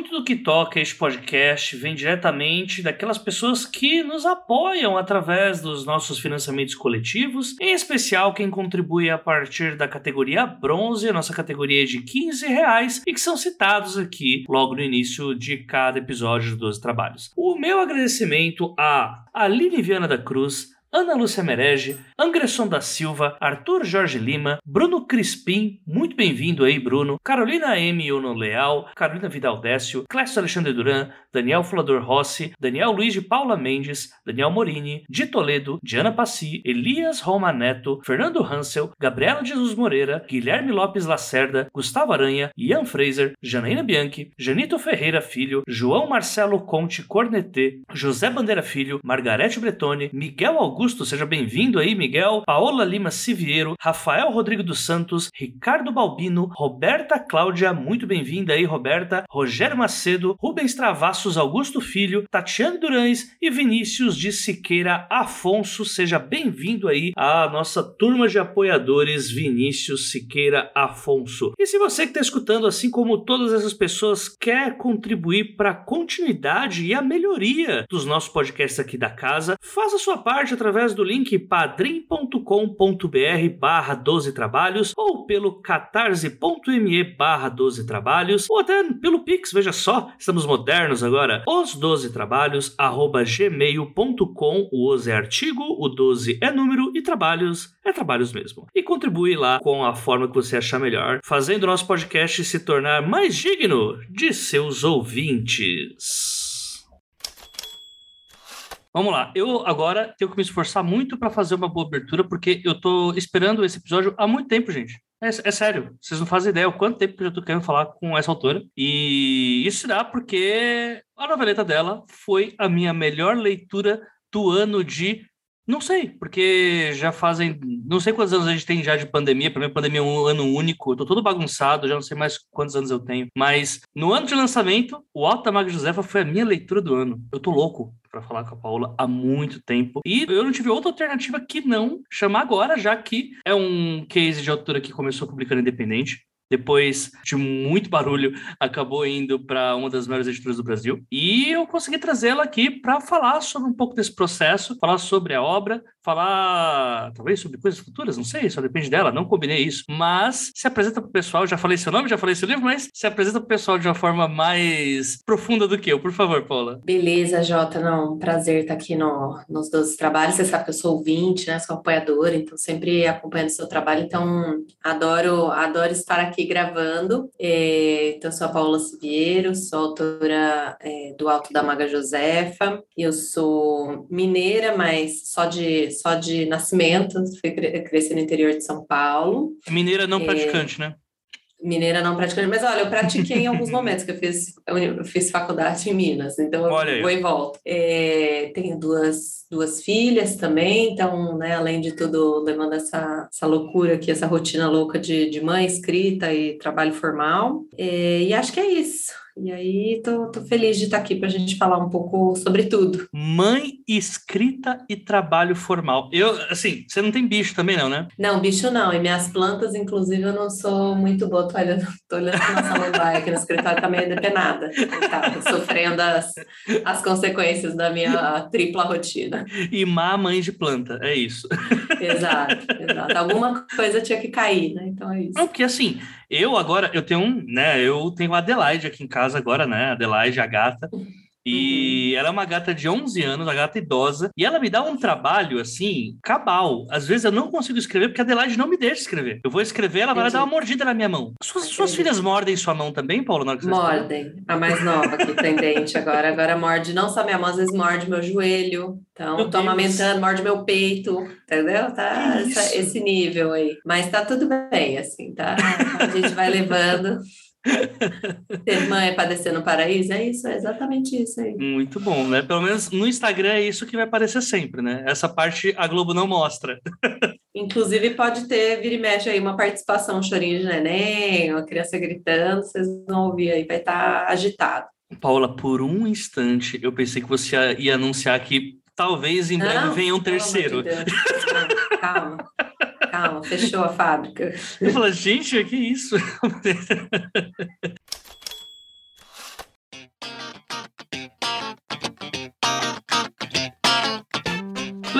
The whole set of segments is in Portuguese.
Muito do que toca este podcast vem diretamente daquelas pessoas que nos apoiam através dos nossos financiamentos coletivos, em especial quem contribui a partir da categoria bronze, nossa categoria de 15 reais, e que são citados aqui logo no início de cada episódio dos Trabalhos. O meu agradecimento a Aline Viana da Cruz, Ana Lúcia Merege, Angresson da Silva, Arthur Jorge Lima, Bruno Crispim, muito bem-vindo aí, Bruno, Carolina M. Ono Leal, Carolina Vidal Décio, Clécio Alexandre Duran, Daniel Fulador Rossi, Daniel Luiz de Paula Mendes, Daniel Morini, de Toledo, Diana Passi, Elias Roma Neto, Fernando Hansel, Gabriela Jesus Moreira, Guilherme Lopes Lacerda, Gustavo Aranha, Ian Fraser, Janaína Bianchi, Janito Ferreira Filho, João Marcelo Conte Cornetê, José Bandeira Filho, Margarete Bretone, Miguel Augusto, seja bem-vindo aí, Miguel, Paola Lima Siviero, Rafael Rodrigo dos Santos, Ricardo Balbino, Roberta Cláudia, muito bem-vinda aí, Roberta, Rogério Macedo, Rubens Travassos Augusto Filho, Tatiane Durães e Vinícius de Siqueira Afonso. Seja bem-vindo aí à nossa turma de apoiadores Vinícius Siqueira Afonso. E se você que está escutando, assim como todas essas pessoas, quer contribuir para a continuidade e a melhoria dos nossos podcasts aqui da casa, faça sua parte através do link padrim.com.br barra 12 trabalhos ou pelo catarse.me barra 12 trabalhos ou até pelo Pix, veja só, estamos modernos agora. Os 12 trabalhos arroba gmail.com, o 12 é artigo, o 12 é número e trabalhos é trabalhos mesmo. E contribui lá com a forma que você achar melhor, fazendo nosso podcast se tornar mais digno de seus ouvintes. Vamos lá, eu agora tenho que me esforçar muito para fazer uma boa abertura, porque eu tô esperando esse episódio há muito tempo, gente. É, é, sério, vocês não fazem ideia o quanto tempo que eu já tô querendo falar com essa autora. E isso dá porque a noveleta dela foi a minha melhor leitura do ano de. Não sei, porque já fazem. Não sei quantos anos a gente tem já de pandemia. Para mim, pandemia é um ano único. Eu tô todo bagunçado, já não sei mais quantos anos eu tenho. Mas no ano de lançamento, o Maga Josefa foi a minha leitura do ano. Eu tô louco para falar com a Paula há muito tempo. E eu não tive outra alternativa que não chamar agora, já que é um case de autora que começou publicando independente. Depois de muito barulho, acabou indo para uma das maiores editoras do Brasil. E eu consegui trazê-la aqui para falar sobre um pouco desse processo, falar sobre a obra, falar talvez sobre coisas futuras, não sei, só depende dela, não combinei isso. Mas se apresenta para o pessoal, já falei seu nome, já falei seu livro, mas se apresenta para o pessoal de uma forma mais profunda do que eu, por favor, Paula. Beleza, Jota, não, prazer estar aqui no, nos 12 trabalhos. Você sabe que eu sou ouvinte, né? Sou apoiadora, então sempre acompanhando o seu trabalho, então adoro, adoro estar aqui gravando. É, então, sou a Paula Siviero, sou autora é, do Alto da Maga Josefa. Eu sou mineira, mas só de, só de nascimento, fui crescer no interior de São Paulo. Mineira não praticante, né? Mineira não praticante, mas olha, eu pratiquei em alguns momentos, que eu fiz, eu fiz faculdade em Minas, então eu vou e volto. É, tenho duas, duas filhas também, então, né, além de tudo, levando essa, essa loucura aqui, essa rotina louca de, de mãe, escrita e trabalho formal. É, e acho que é isso. E aí, tô, tô feliz de estar aqui para a gente falar um pouco sobre tudo. Mãe, escrita e trabalho formal. Eu, assim, você não tem bicho também, não, né? Não, bicho não. E minhas plantas, inclusive, eu não sou muito boa. Tô olhando, tô olhando nossa samambaia aqui no escritório, tá meio depenada. Tá, sofrendo as, as consequências da minha tripla rotina. E má mãe de planta, é isso. Exato, exato. Alguma coisa tinha que cair, né? Então é isso. Não, porque assim, eu agora, eu tenho um, né? Eu tenho a Adelaide aqui em casa agora, né? Adelaide, a gata. E uhum. ela é uma gata de 11 anos, uma gata idosa, e ela me dá um trabalho assim, cabal. Às vezes eu não consigo escrever porque a Adelaide não me deixa escrever. Eu vou escrever, ela vai dar uma mordida na minha mão. Suas, suas filhas mordem sua mão também, Paulo? Na hora que mordem. Escreve? A mais nova que tem dente agora, agora morde não só minha mão, às vezes morde meu joelho. Então, meu tô Deus. amamentando, morde meu peito, entendeu? Tá essa, esse nível aí. Mas tá tudo bem, assim, tá? A gente vai levando. Ter mãe padecer no paraíso, é isso, é exatamente isso aí. Muito bom, né? Pelo menos no Instagram é isso que vai aparecer sempre, né? Essa parte a Globo não mostra. Inclusive, pode ter, vira e mexe aí, uma participação, um chorinho de neném, uma criança gritando, vocês vão ouvir aí, vai estar tá agitado. Paula, por um instante eu pensei que você ia anunciar que talvez em breve Não, venha um terceiro. De calma, calma, fechou a fábrica. Eu falo, gente, que isso?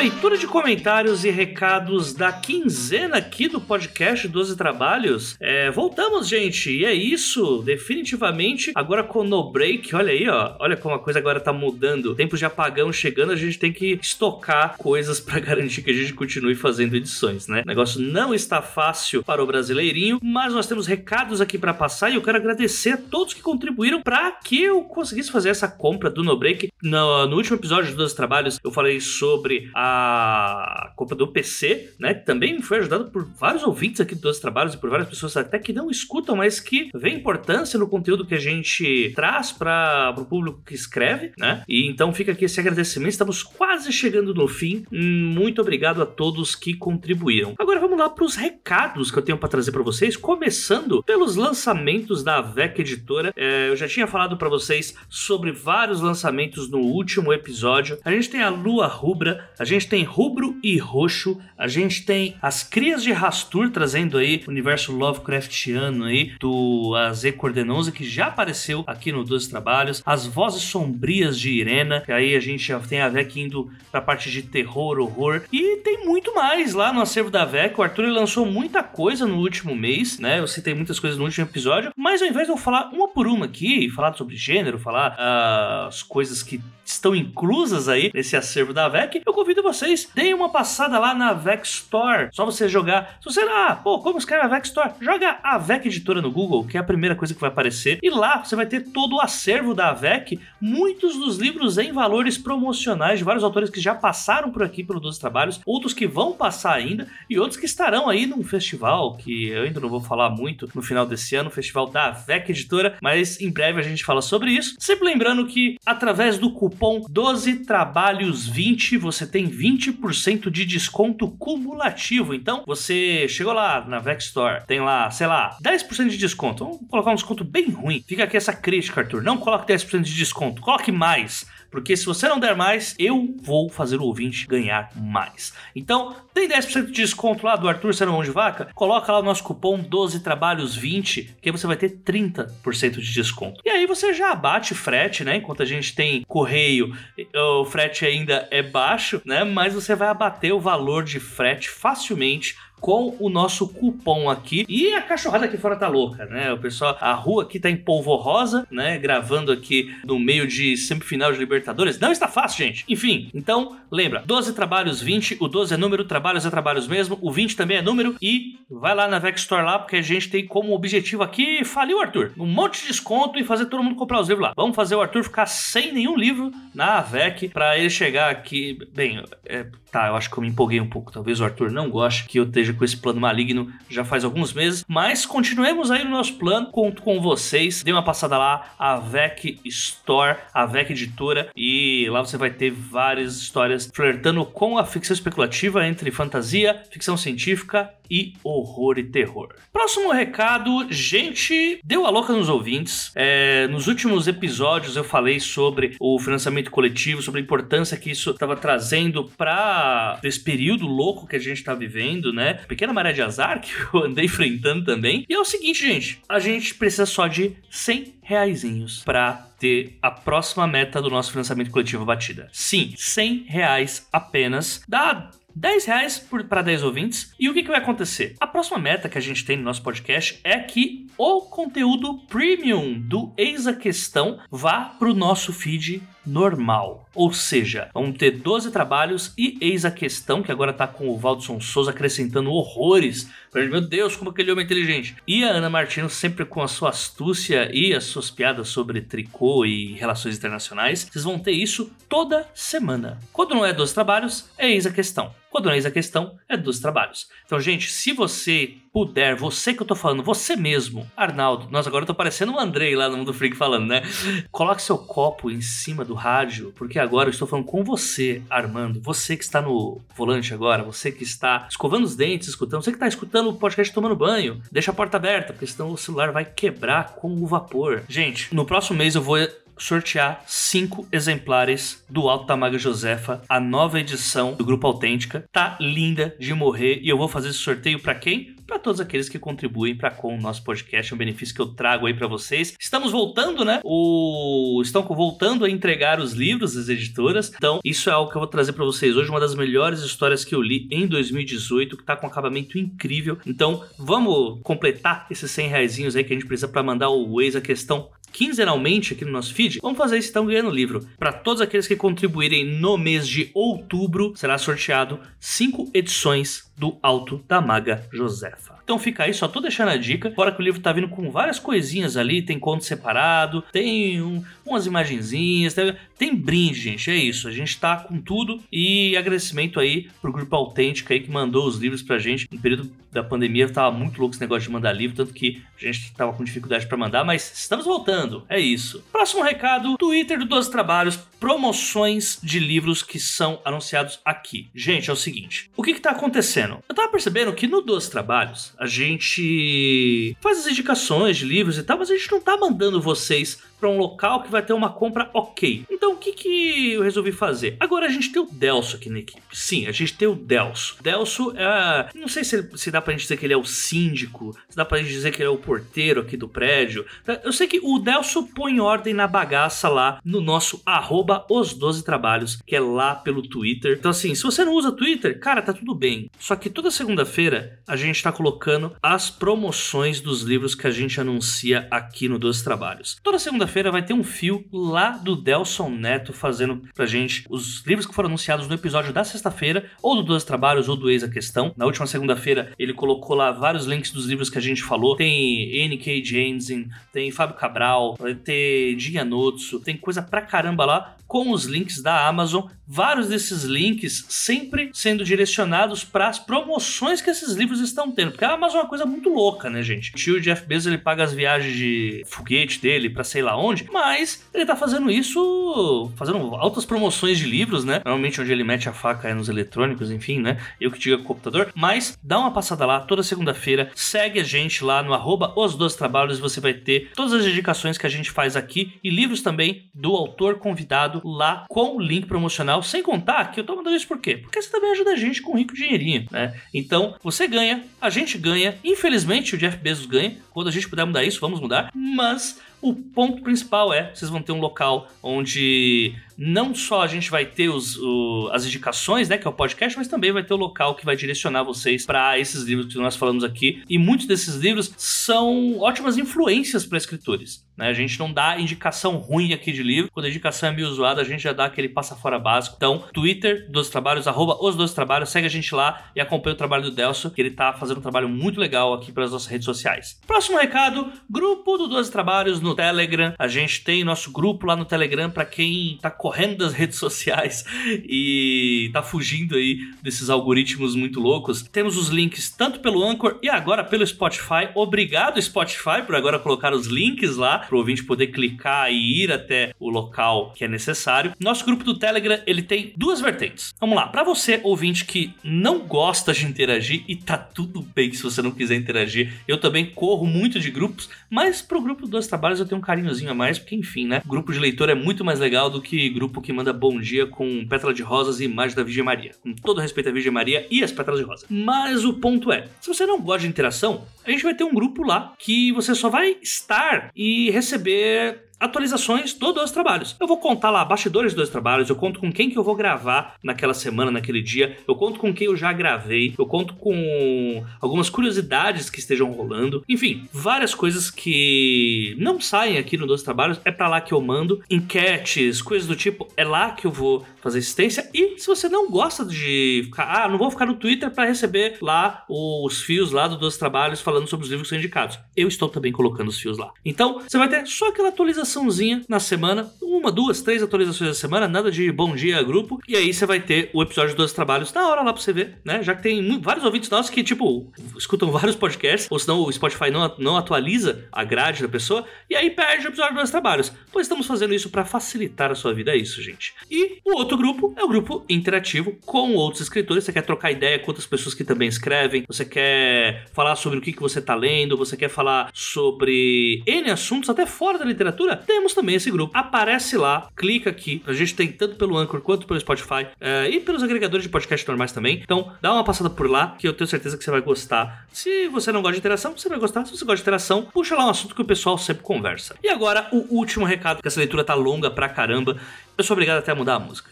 Leitura de comentários e recados da quinzena aqui do podcast 12 Trabalhos. É, voltamos, gente, e é isso. Definitivamente, agora com No Break, olha aí, ó. Olha como a coisa agora tá mudando. Tempos de apagão chegando, a gente tem que estocar coisas para garantir que a gente continue fazendo edições, né? O negócio não está fácil para o brasileirinho, mas nós temos recados aqui para passar e eu quero agradecer a todos que contribuíram para que eu conseguisse fazer essa compra do No Break. No, no último episódio dos Trabalhos, eu falei sobre a a compra do PC, né? Também foi ajudado por vários ouvintes aqui dos trabalhos e por várias pessoas até que não escutam, mas que vê importância no conteúdo que a gente traz para o público que escreve, né? E então fica aqui esse agradecimento. Estamos quase chegando no fim. Muito obrigado a todos que contribuíram. Agora vamos lá para os recados que eu tenho para trazer para vocês, começando pelos lançamentos da VEC Editora. É, eu já tinha falado para vocês sobre vários lançamentos no último episódio. A gente tem a Lua Rubra, a gente gente tem rubro e roxo, a gente tem as crias de Rastur trazendo aí o universo Lovecraftiano aí do AZ Cordenosa que já apareceu aqui no Dois Trabalhos, as vozes sombrias de Irena, que aí a gente já tem a VEC indo pra parte de terror, horror, e tem muito mais lá no acervo da VEC. O Arthur lançou muita coisa no último mês, né? Eu citei muitas coisas no último episódio, mas ao invés de eu falar uma por uma aqui, falar sobre gênero, falar uh, as coisas que estão inclusas aí nesse acervo da VEC, eu convido vocês, deem uma passada lá na VEC Store. Só você jogar. Se você, ah, pô, como escreve a VEC Store? Joga a VEC Editora no Google, que é a primeira coisa que vai aparecer. E lá você vai ter todo o acervo da VEC, muitos dos livros em valores promocionais de vários autores que já passaram por aqui pelo 12 Trabalhos, outros que vão passar ainda e outros que estarão aí num festival que eu ainda não vou falar muito no final desse ano, o festival da VEC Editora, mas em breve a gente fala sobre isso. Sempre lembrando que através do cupom cupom 12 trabalhos 20 você tem 20% de desconto cumulativo. Então, você chegou lá na Vex Store, tem lá, sei lá, 10% de desconto. Vamos colocar um desconto bem ruim. Fica aqui essa crítica, Arthur. Não coloque 10% de desconto, coloque mais. Porque se você não der mais, eu vou fazer o ouvinte ganhar mais. Então, tem 10% de desconto lá do Arthur Serão de Vaca? Coloca lá o nosso cupom 12 trabalhos 20, que aí você vai ter 30% de desconto. E aí você já abate frete, né? Enquanto a gente tem correio, o frete ainda é baixo, né? Mas você vai abater o valor de frete facilmente com o nosso cupom aqui. E a cachorrada aqui fora tá louca, né? O pessoal, a rua aqui tá em polvo rosa, né? Gravando aqui no meio de semifinal de Libertadores. Não está fácil, gente. Enfim, então lembra: 12 trabalhos 20, o 12 é número, trabalhos é trabalhos mesmo, o 20 também é número. E vai lá na Vex Store lá, porque a gente tem como objetivo aqui falir o Arthur. Um monte de desconto e fazer todo mundo comprar os livros lá. Vamos fazer o Arthur ficar sem nenhum livro na AVEC para ele chegar aqui. Bem, é, tá, eu acho que eu me empolguei um pouco. Talvez o Arthur não goste que eu esteja com esse plano maligno já faz alguns meses, mas continuemos aí no nosso plano, conto com vocês. Dê uma passada lá, a VEC Store, a VEC Editora, e lá você vai ter várias histórias flertando com a ficção especulativa entre fantasia, ficção científica e horror e terror. Próximo recado, gente, deu a louca nos ouvintes. É, nos últimos episódios eu falei sobre o financiamento coletivo, sobre a importância que isso estava trazendo para esse período louco que a gente está vivendo, né? Pequena maré de azar que eu andei enfrentando também. E é o seguinte, gente, a gente precisa só de 100 reaisinhos para ter a próxima meta do nosso financiamento coletivo batida. Sim, 100 reais apenas. Dá 10 reais para 10 ouvintes. E o que, que vai acontecer? A próxima meta que a gente tem no nosso podcast é que o conteúdo premium do Eis a Questão vá para o nosso feed normal. Ou seja, vão ter 12 trabalhos e eis a questão, que agora tá com o Valdson Souza acrescentando horrores. Meu Deus, como aquele homem é inteligente. E a Ana Martino sempre com a sua astúcia e as suas piadas sobre tricô e relações internacionais. Vocês vão ter isso toda semana. Quando não é 12 trabalhos, é eis a questão. Codonês a questão é dos trabalhos. Então, gente, se você puder, você que eu tô falando, você mesmo, Arnaldo, nós agora tô parecendo o Andrei lá no Mundo Freak falando, né? Coloque seu copo em cima do rádio, porque agora eu estou falando com você, Armando, você que está no volante agora, você que está escovando os dentes, escutando, você que está escutando o podcast tomando banho, deixa a porta aberta, porque senão o celular vai quebrar com o vapor. Gente, no próximo mês eu vou sortear cinco exemplares do Alto da Maga Josefa, a nova edição do Grupo Autêntica. Tá linda de morrer e eu vou fazer esse sorteio para quem? Para todos aqueles que contribuem para com o nosso podcast, é um benefício que eu trago aí para vocês. Estamos voltando, né? O estão voltando a entregar os livros das editoras. Então, isso é algo que eu vou trazer para vocês hoje, uma das melhores histórias que eu li em 2018, que tá com um acabamento incrível. Então, vamos completar esses 100 reais aí que a gente precisa para mandar o ex a questão quinzenalmente aqui no nosso feed, vamos fazer isso então ganhando livro. Para todos aqueles que contribuírem no mês de outubro, será sorteado cinco edições do Alto da Maga Josefa. Então fica aí, só tô deixando a dica. Fora que o livro tá vindo com várias coisinhas ali, tem conto separado, tem um, umas imagenzinhas, tem, tem, brinde, gente. É isso. A gente tá com tudo. E agradecimento aí pro grupo Autêntica aí que mandou os livros pra gente. No período da pandemia tava muito louco esse negócio de mandar livro, tanto que a gente tava com dificuldade para mandar, mas estamos voltando. É isso. Próximo recado: Twitter do 12 Trabalhos, promoções de livros que são anunciados aqui. Gente, é o seguinte: o que que tá acontecendo? Eu tava percebendo que no 12 Trabalhos a gente faz as indicações de livros e tal, mas a gente não tá mandando vocês para um local que vai ter uma compra ok. Então o que, que eu resolvi fazer? Agora a gente tem o Delso aqui na equipe. Sim, a gente tem o Delso. Delso é. Não sei se, se dá pra gente dizer que ele é o síndico, se dá pra gente dizer que ele é o porteiro aqui do prédio. Eu sei que o Delso põe ordem na bagaça lá no nosso arroba os 12 trabalhos, que é lá pelo Twitter. Então, assim, se você não usa Twitter, cara, tá tudo bem. Só que toda segunda-feira a gente tá colocando as promoções dos livros que a gente anuncia aqui no 12 Trabalhos. Toda segunda segunda-feira vai ter um fio lá do Delson Neto fazendo pra gente os livros que foram anunciados no episódio da sexta-feira, ou do Dois Trabalhos, ou do Ex a Questão. Na última segunda-feira ele colocou lá vários links dos livros que a gente falou. Tem N.K. Jensen, tem Fábio Cabral, vai ter Gianotsu, tem coisa pra caramba lá com os links da Amazon. Vários desses links sempre sendo direcionados para as promoções que esses livros estão tendo. Porque a Amazon é uma coisa muito louca, né, gente? O tio Jeff Bezos ele paga as viagens de foguete dele para sei lá onde, mas ele tá fazendo isso, fazendo altas promoções de livros, né? Normalmente onde ele mete a faca é nos eletrônicos, enfim, né? Eu que diga computador. Mas dá uma passada lá toda segunda-feira, segue a gente lá no arroba os dois trabalhos você vai ter todas as indicações que a gente faz aqui e livros também do autor convidado lá com o link promocional, sem contar que eu tô mandando isso por quê? Porque você também ajuda a gente com um rico dinheirinho, né? Então, você ganha, a gente ganha, infelizmente o Jeff Bezos ganha, quando a gente puder mudar isso, vamos mudar, mas o ponto principal é, vocês vão ter um local onde não só a gente vai ter os, o, as indicações, né, que é o podcast, mas também vai ter o local que vai direcionar vocês para esses livros que nós falamos aqui. E muitos desses livros são ótimas influências para escritores. Né? A gente não dá indicação ruim aqui de livro. Quando a indicação é meio zoada, a gente já dá aquele passa fora básico. Então, Twitter dos trabalhos, arroba os dois trabalhos, segue a gente lá e acompanha o trabalho do Delso, que ele tá fazendo um trabalho muito legal aqui para as nossas redes sociais. Próximo recado: grupo do 12 Trabalhos no Telegram. A gente tem nosso grupo lá no Telegram para quem tá correndo correndo das redes sociais e tá fugindo aí desses algoritmos muito loucos. Temos os links tanto pelo Anchor e agora pelo Spotify. Obrigado, Spotify, por agora colocar os links lá para o ouvinte poder clicar e ir até o local que é necessário. Nosso grupo do Telegram, ele tem duas vertentes. Vamos lá, para você ouvinte que não gosta de interagir e tá tudo bem se você não quiser interagir. Eu também corro muito de grupos, mas pro grupo dos trabalhos eu tenho um carinhozinho a mais, porque enfim, né? Grupo de leitor é muito mais legal do que grupo que manda bom dia com pétala de rosas e imagem da Virgem Maria. Com todo respeito à Virgem Maria e as pétalas de rosa. Mas o ponto é, se você não gosta de interação, a gente vai ter um grupo lá que você só vai estar e receber atualizações dos dois trabalhos. Eu vou contar lá bastidores dos dois trabalhos, eu conto com quem que eu vou gravar naquela semana, naquele dia, eu conto com quem eu já gravei, eu conto com algumas curiosidades que estejam rolando, enfim, várias coisas que não saem aqui no Dois Trabalhos, é para lá que eu mando, enquetes, coisas do tipo, é lá que eu vou fazer assistência. E se você não gosta de ficar, ah, não vou ficar no Twitter para receber lá os fios lá do Dois Trabalhos falando sobre os livros que são indicados. Eu estou também colocando os fios lá. Então, você vai ter só aquela atualizaçãozinha na semana, uma, duas, três atualizações da semana, nada de bom dia grupo. E aí você vai ter o episódio dos trabalhos na hora lá pra você ver, né? Já que tem vários ouvintes nossos que, tipo, escutam vários podcasts, ou senão o Spotify não, não atualiza a grade da pessoa, e aí perde o episódio dos trabalhos. Pois estamos fazendo isso para facilitar a sua vida, é isso, gente. E o outro grupo é o grupo interativo com outros escritores. Você quer trocar ideia com outras pessoas que também escrevem, você quer falar sobre o que, que você tá lendo, você quer falar sobre N assuntos, até fora da literatura, temos também esse grupo. Aparece lá, clica aqui. A gente tem tanto pelo Anchor quanto pelo Spotify uh, e pelos agregadores de podcast normais também. Então, dá uma passada por lá que eu tenho certeza que você vai gostar. Se você não gosta de interação, você vai gostar. Se você gosta de interação, puxa lá um assunto que o pessoal sempre conversa. E agora, o último recado, que essa leitura tá longa pra caramba. Eu sou obrigado até a mudar a música.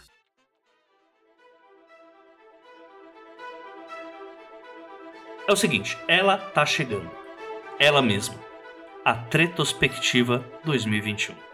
É o seguinte, ela tá chegando. Ela mesma. A Tretospectiva 2021.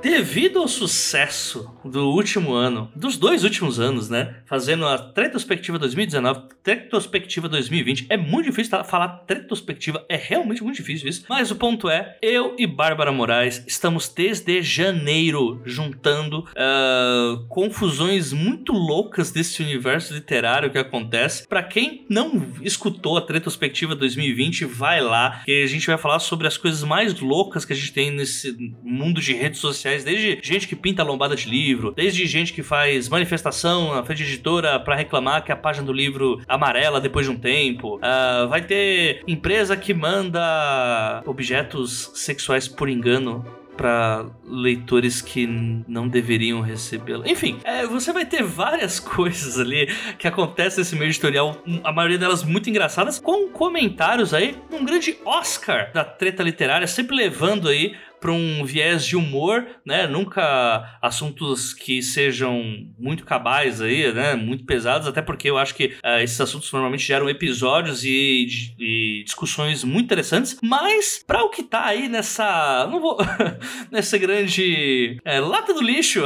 Devido ao sucesso do último ano, dos dois últimos anos, né? Fazendo a Retrospectiva 2019, Retrospectiva 2020, é muito difícil falar retrospectiva, é realmente muito difícil isso. Mas o ponto é, eu e Bárbara Moraes estamos desde janeiro juntando uh, confusões muito loucas desse universo literário que acontece. Para quem não escutou a Retrospectiva 2020, vai lá, que a gente vai falar sobre as coisas mais loucas que a gente tem nesse mundo de redes sociais sociais, desde gente que pinta lombada de livro, desde gente que faz manifestação na frente editora para reclamar que a página do livro amarela depois de um tempo. Uh, vai ter empresa que manda objetos sexuais por engano para leitores que não deveriam recebê-la. Enfim, é, você vai ter várias coisas ali que acontecem nesse meio editorial, a maioria delas muito engraçadas, com comentários aí, um grande Oscar da treta literária, sempre levando aí para um viés de humor, né? Nunca assuntos que sejam muito cabais aí, né? Muito pesados, até porque eu acho que uh, esses assuntos normalmente geram episódios e, e discussões muito interessantes. Mas para o que tá aí nessa, não vou, nessa grande é, lata do lixo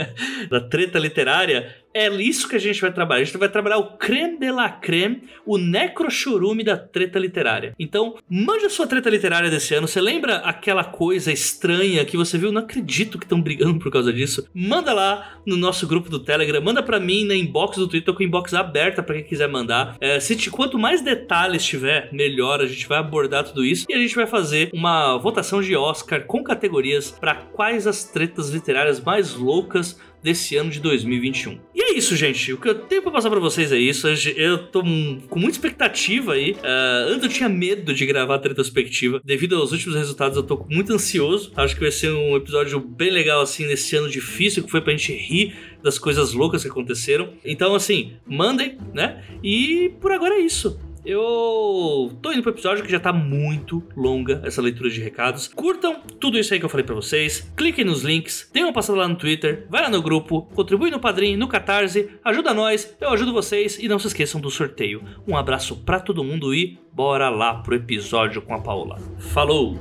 da treta literária, é isso que a gente vai trabalhar. A gente vai trabalhar o creme de la creme, o necrochurume da treta literária. Então, mande a sua treta literária desse ano. Você lembra aquela coisa estranha que você viu? Não acredito que estão brigando por causa disso. Manda lá no nosso grupo do Telegram. Manda para mim na inbox do Twitter, com inbox aberta para quem quiser mandar. É, se te, quanto mais detalhes tiver, melhor. A gente vai abordar tudo isso e a gente vai fazer uma votação de Oscar com categorias para quais as tretas literárias mais loucas desse ano de 2021. E é isso, gente. O que eu tenho pra passar pra vocês é isso. Eu tô com muita expectativa aí. Uh, antes eu tinha medo de gravar a retrospectiva. Devido aos últimos resultados, eu tô muito ansioso. Acho que vai ser um episódio bem legal, assim, nesse ano difícil, que foi pra gente rir das coisas loucas que aconteceram. Então, assim, mandem, né? E por agora é isso. Eu tô indo pro episódio que já tá muito longa essa leitura de recados. Curtam tudo isso aí que eu falei para vocês. Cliquem nos links, deem uma passada lá no Twitter, vai lá no grupo, contribui no Padrim, no Catarse, ajuda nós, eu ajudo vocês e não se esqueçam do sorteio. Um abraço para todo mundo e bora lá pro episódio com a Paula. Falou!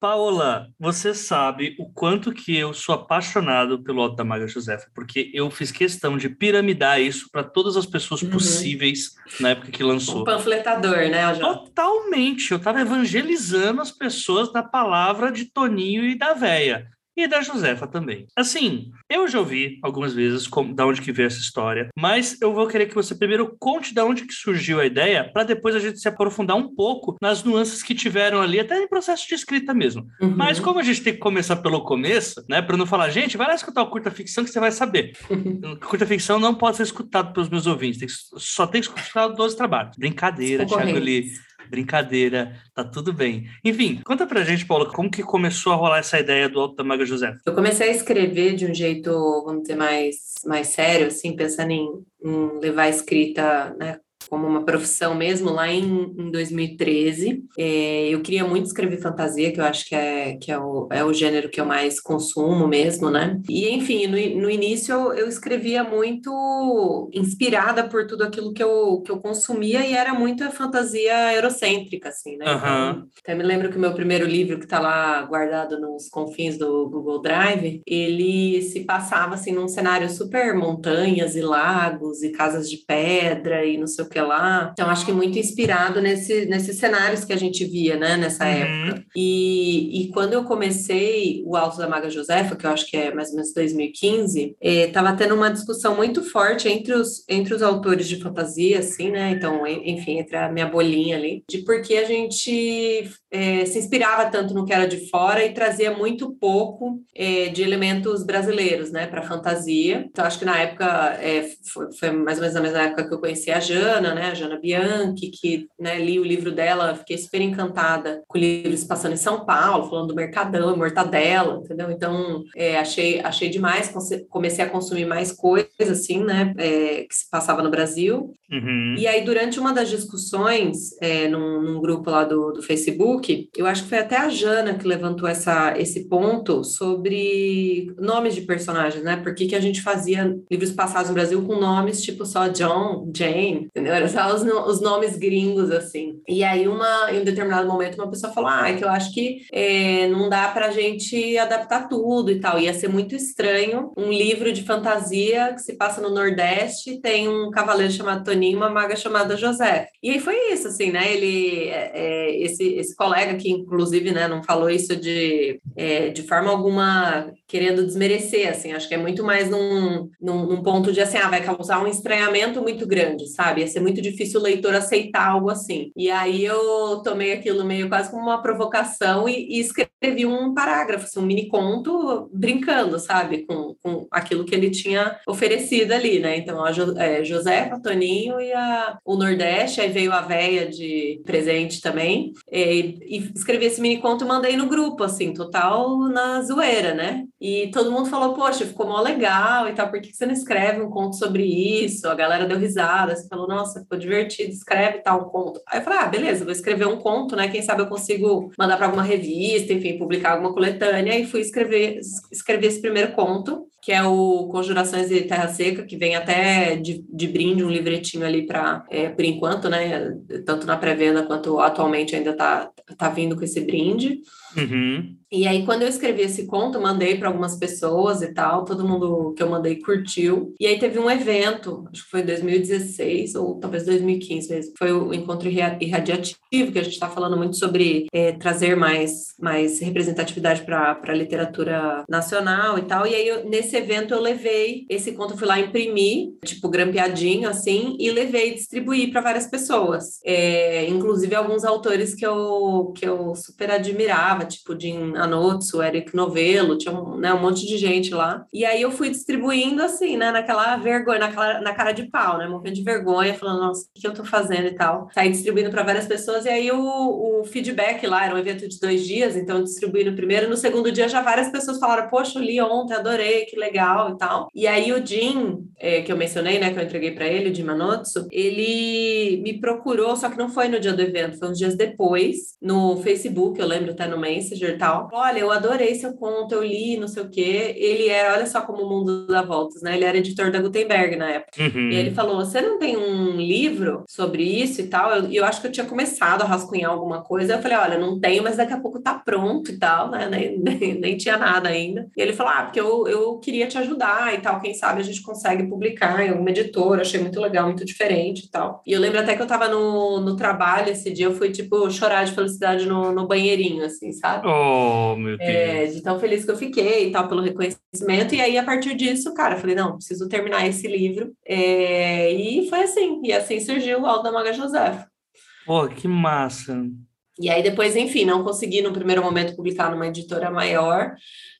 Paola, você sabe o quanto que eu sou apaixonado pelo Alto da Maga Josefa, porque eu fiz questão de piramidar isso para todas as pessoas uhum. possíveis na época que lançou. Um panfletador, né, Totalmente. Eu estava evangelizando as pessoas da palavra de Toninho e da véia e da Josefa também. Assim, eu já ouvi algumas vezes como, da onde que veio essa história, mas eu vou querer que você primeiro conte da onde que surgiu a ideia, para depois a gente se aprofundar um pouco nas nuances que tiveram ali, até em processo de escrita mesmo. Uhum. Mas como a gente tem que começar pelo começo, né, para não falar, gente, vai lá escutar o curta ficção que você vai saber. Uhum. Curta ficção não pode ser escutado pelos meus ouvintes, tem que, só tem que escutar 12 trabalhos. Brincadeira, Thiago Lee brincadeira, tá tudo bem. Enfim, conta pra gente, Paula, como que começou a rolar essa ideia do Alto da Maga José? Eu comecei a escrever de um jeito, vamos dizer, mais, mais sério, assim, pensando em, em levar a escrita, né, como uma profissão mesmo lá em, em 2013. É, eu queria muito escrever fantasia, que eu acho que é, que é, o, é o gênero que eu mais consumo mesmo, né? E, enfim, no, no início eu, eu escrevia muito inspirada por tudo aquilo que eu, que eu consumia e era muita fantasia eurocêntrica, assim, né? Uhum. Então, até me lembro que o meu primeiro livro, que está lá guardado nos confins do Google Drive, ele se passava, assim, num cenário super montanhas e lagos e casas de pedra e não sei o que lá. Então, acho que muito inspirado nesse, nesses cenários que a gente via, né, nessa Uhum. época. E, e quando eu comecei o Alto da Maga Josefa, que eu acho que é mais ou menos 2015, estava tendo uma discussão muito forte entre os, entre os autores de fantasia, assim, né? Então, en- enfim, entre a minha bolinha ali, de por que a gente eh, se inspirava tanto no que era de fora e trazia muito pouco eh, de elementos brasileiros, né, para fantasia. Então, acho que na época, eh, foi, foi mais ou menos na mesma época que eu conheci a Jana, né, a Jana Bianchi, que né, li o livro dela, fiquei super encantada com livros passando em São Paulo, falando do Mercadão, Mortadela, entendeu? Então, é, achei, achei demais, comecei a consumir mais coisas, assim, né, é, que se passava no Brasil. Uhum. E aí, durante uma das discussões, é, num, num grupo lá do, do Facebook, eu acho que foi até a Jana que levantou essa, esse ponto sobre nomes de personagens, né? Por que, que a gente fazia livros passados no Brasil com nomes tipo só John, Jane, entendeu? Era só os, os nomes gringos, assim. E aí, uma, em um determinado momento, uma pessoa falou: Ah, é que eu acho que é, não dá pra gente adaptar tudo e tal. Ia ser muito estranho um livro de fantasia que se passa no Nordeste tem um cavaleiro chamado Toninho uma maga chamada José. E aí foi isso, assim, né? Ele, é, é, esse, esse colega que, inclusive, né, não falou isso de, é, de forma alguma querendo desmerecer, assim, acho que é muito mais num, num, num ponto de, assim, ah, vai causar um estranhamento muito grande, sabe? Ia ser muito difícil o leitor aceitar algo assim. E aí eu tomei aquilo meio quase como uma provocação e, e escrevi um parágrafo, assim, um mini conto brincando, sabe? Com, com aquilo que ele tinha oferecido ali, né? Então, a jo, é, Josefa, Toninho e a, o Nordeste, aí veio a véia de presente também, e, e escrevi esse mini conto e mandei no grupo, assim, total na zoeira, né? E todo mundo falou, poxa, ficou mó legal e tal, por que você não escreve um conto sobre isso? A galera deu risada, você falou, nossa, ficou divertido, escreve tal conto. Aí eu falei, ah, beleza, vou escrever um conto, né? Quem sabe eu consigo mandar para alguma revista, enfim, publicar alguma coletânea, e fui escrever, escrever esse primeiro conto, que é o Conjurações de Terra Seca, que vem até de, de brinde, um livretinho ali para, é, por enquanto, né? Tanto na pré-venda quanto atualmente ainda tá, tá vindo com esse brinde. Uhum. E aí, quando eu escrevi esse conto, mandei para algumas pessoas e tal, todo mundo que eu mandei curtiu. E aí teve um evento, acho que foi em 2016 ou talvez 2015 mesmo, foi o Encontro Irra- Irradiativo, que a gente está falando muito sobre é, trazer mais, mais representatividade para a literatura nacional e tal. E aí, eu- nesse evento, eu levei esse conto, fui lá imprimir, tipo, grampeadinho assim, e levei e distribuí para várias pessoas. É, inclusive alguns autores que eu, que eu super admirava, tipo Jim Anotsu, Eric Novello, tinha um, né, um monte de gente lá. E aí eu fui distribuindo assim, né, naquela vergonha, naquela, na cara de pau, né, morrendo de vergonha, falando, nossa, o que eu tô fazendo e tal. Saí distribuindo para várias pessoas, e aí o, o feedback lá, era um evento de dois dias, então distribuí no primeiro, no segundo dia já várias pessoas falaram, poxa, eu li ontem, adorei, que legal e tal. E aí o Jim, é, que eu mencionei, né, que eu entreguei para ele, o Jim Manotsu, ele me procurou, só que não foi no dia do evento, foi uns dias depois, no Facebook, eu lembro até no Messenger e tal. Olha, eu adorei seu conto, eu li, não sei o quê. Ele era, olha só como o mundo dá voltas, né? Ele era editor da Gutenberg na época. Uhum. E ele falou: Você não tem um livro sobre isso e tal? Eu- E eu, acho que eu tinha começado a rascunhar alguma coisa. Eu falei: Olha, não tenho, mas daqui a pouco tá pronto e tal, né? Nem, nem, nem tinha nada ainda. E ele falou: Ah, porque eu, eu queria te ajudar e tal. Quem sabe a gente consegue publicar em alguma editora. Achei muito legal, muito diferente e tal. E eu lembro até que eu tava no, no trabalho esse dia, eu fui, tipo, chorar de felicidade no, no banheirinho, assim, sabe? Oh, meu Deus. É, de tão feliz que eu fiquei e tal, pelo reconhecimento. E aí, a partir disso, cara, falei, não, preciso terminar esse livro. É, e foi assim, e assim surgiu o Aldo da Maga José. Pô, que massa. E aí, depois, enfim, não consegui no primeiro momento publicar numa editora maior,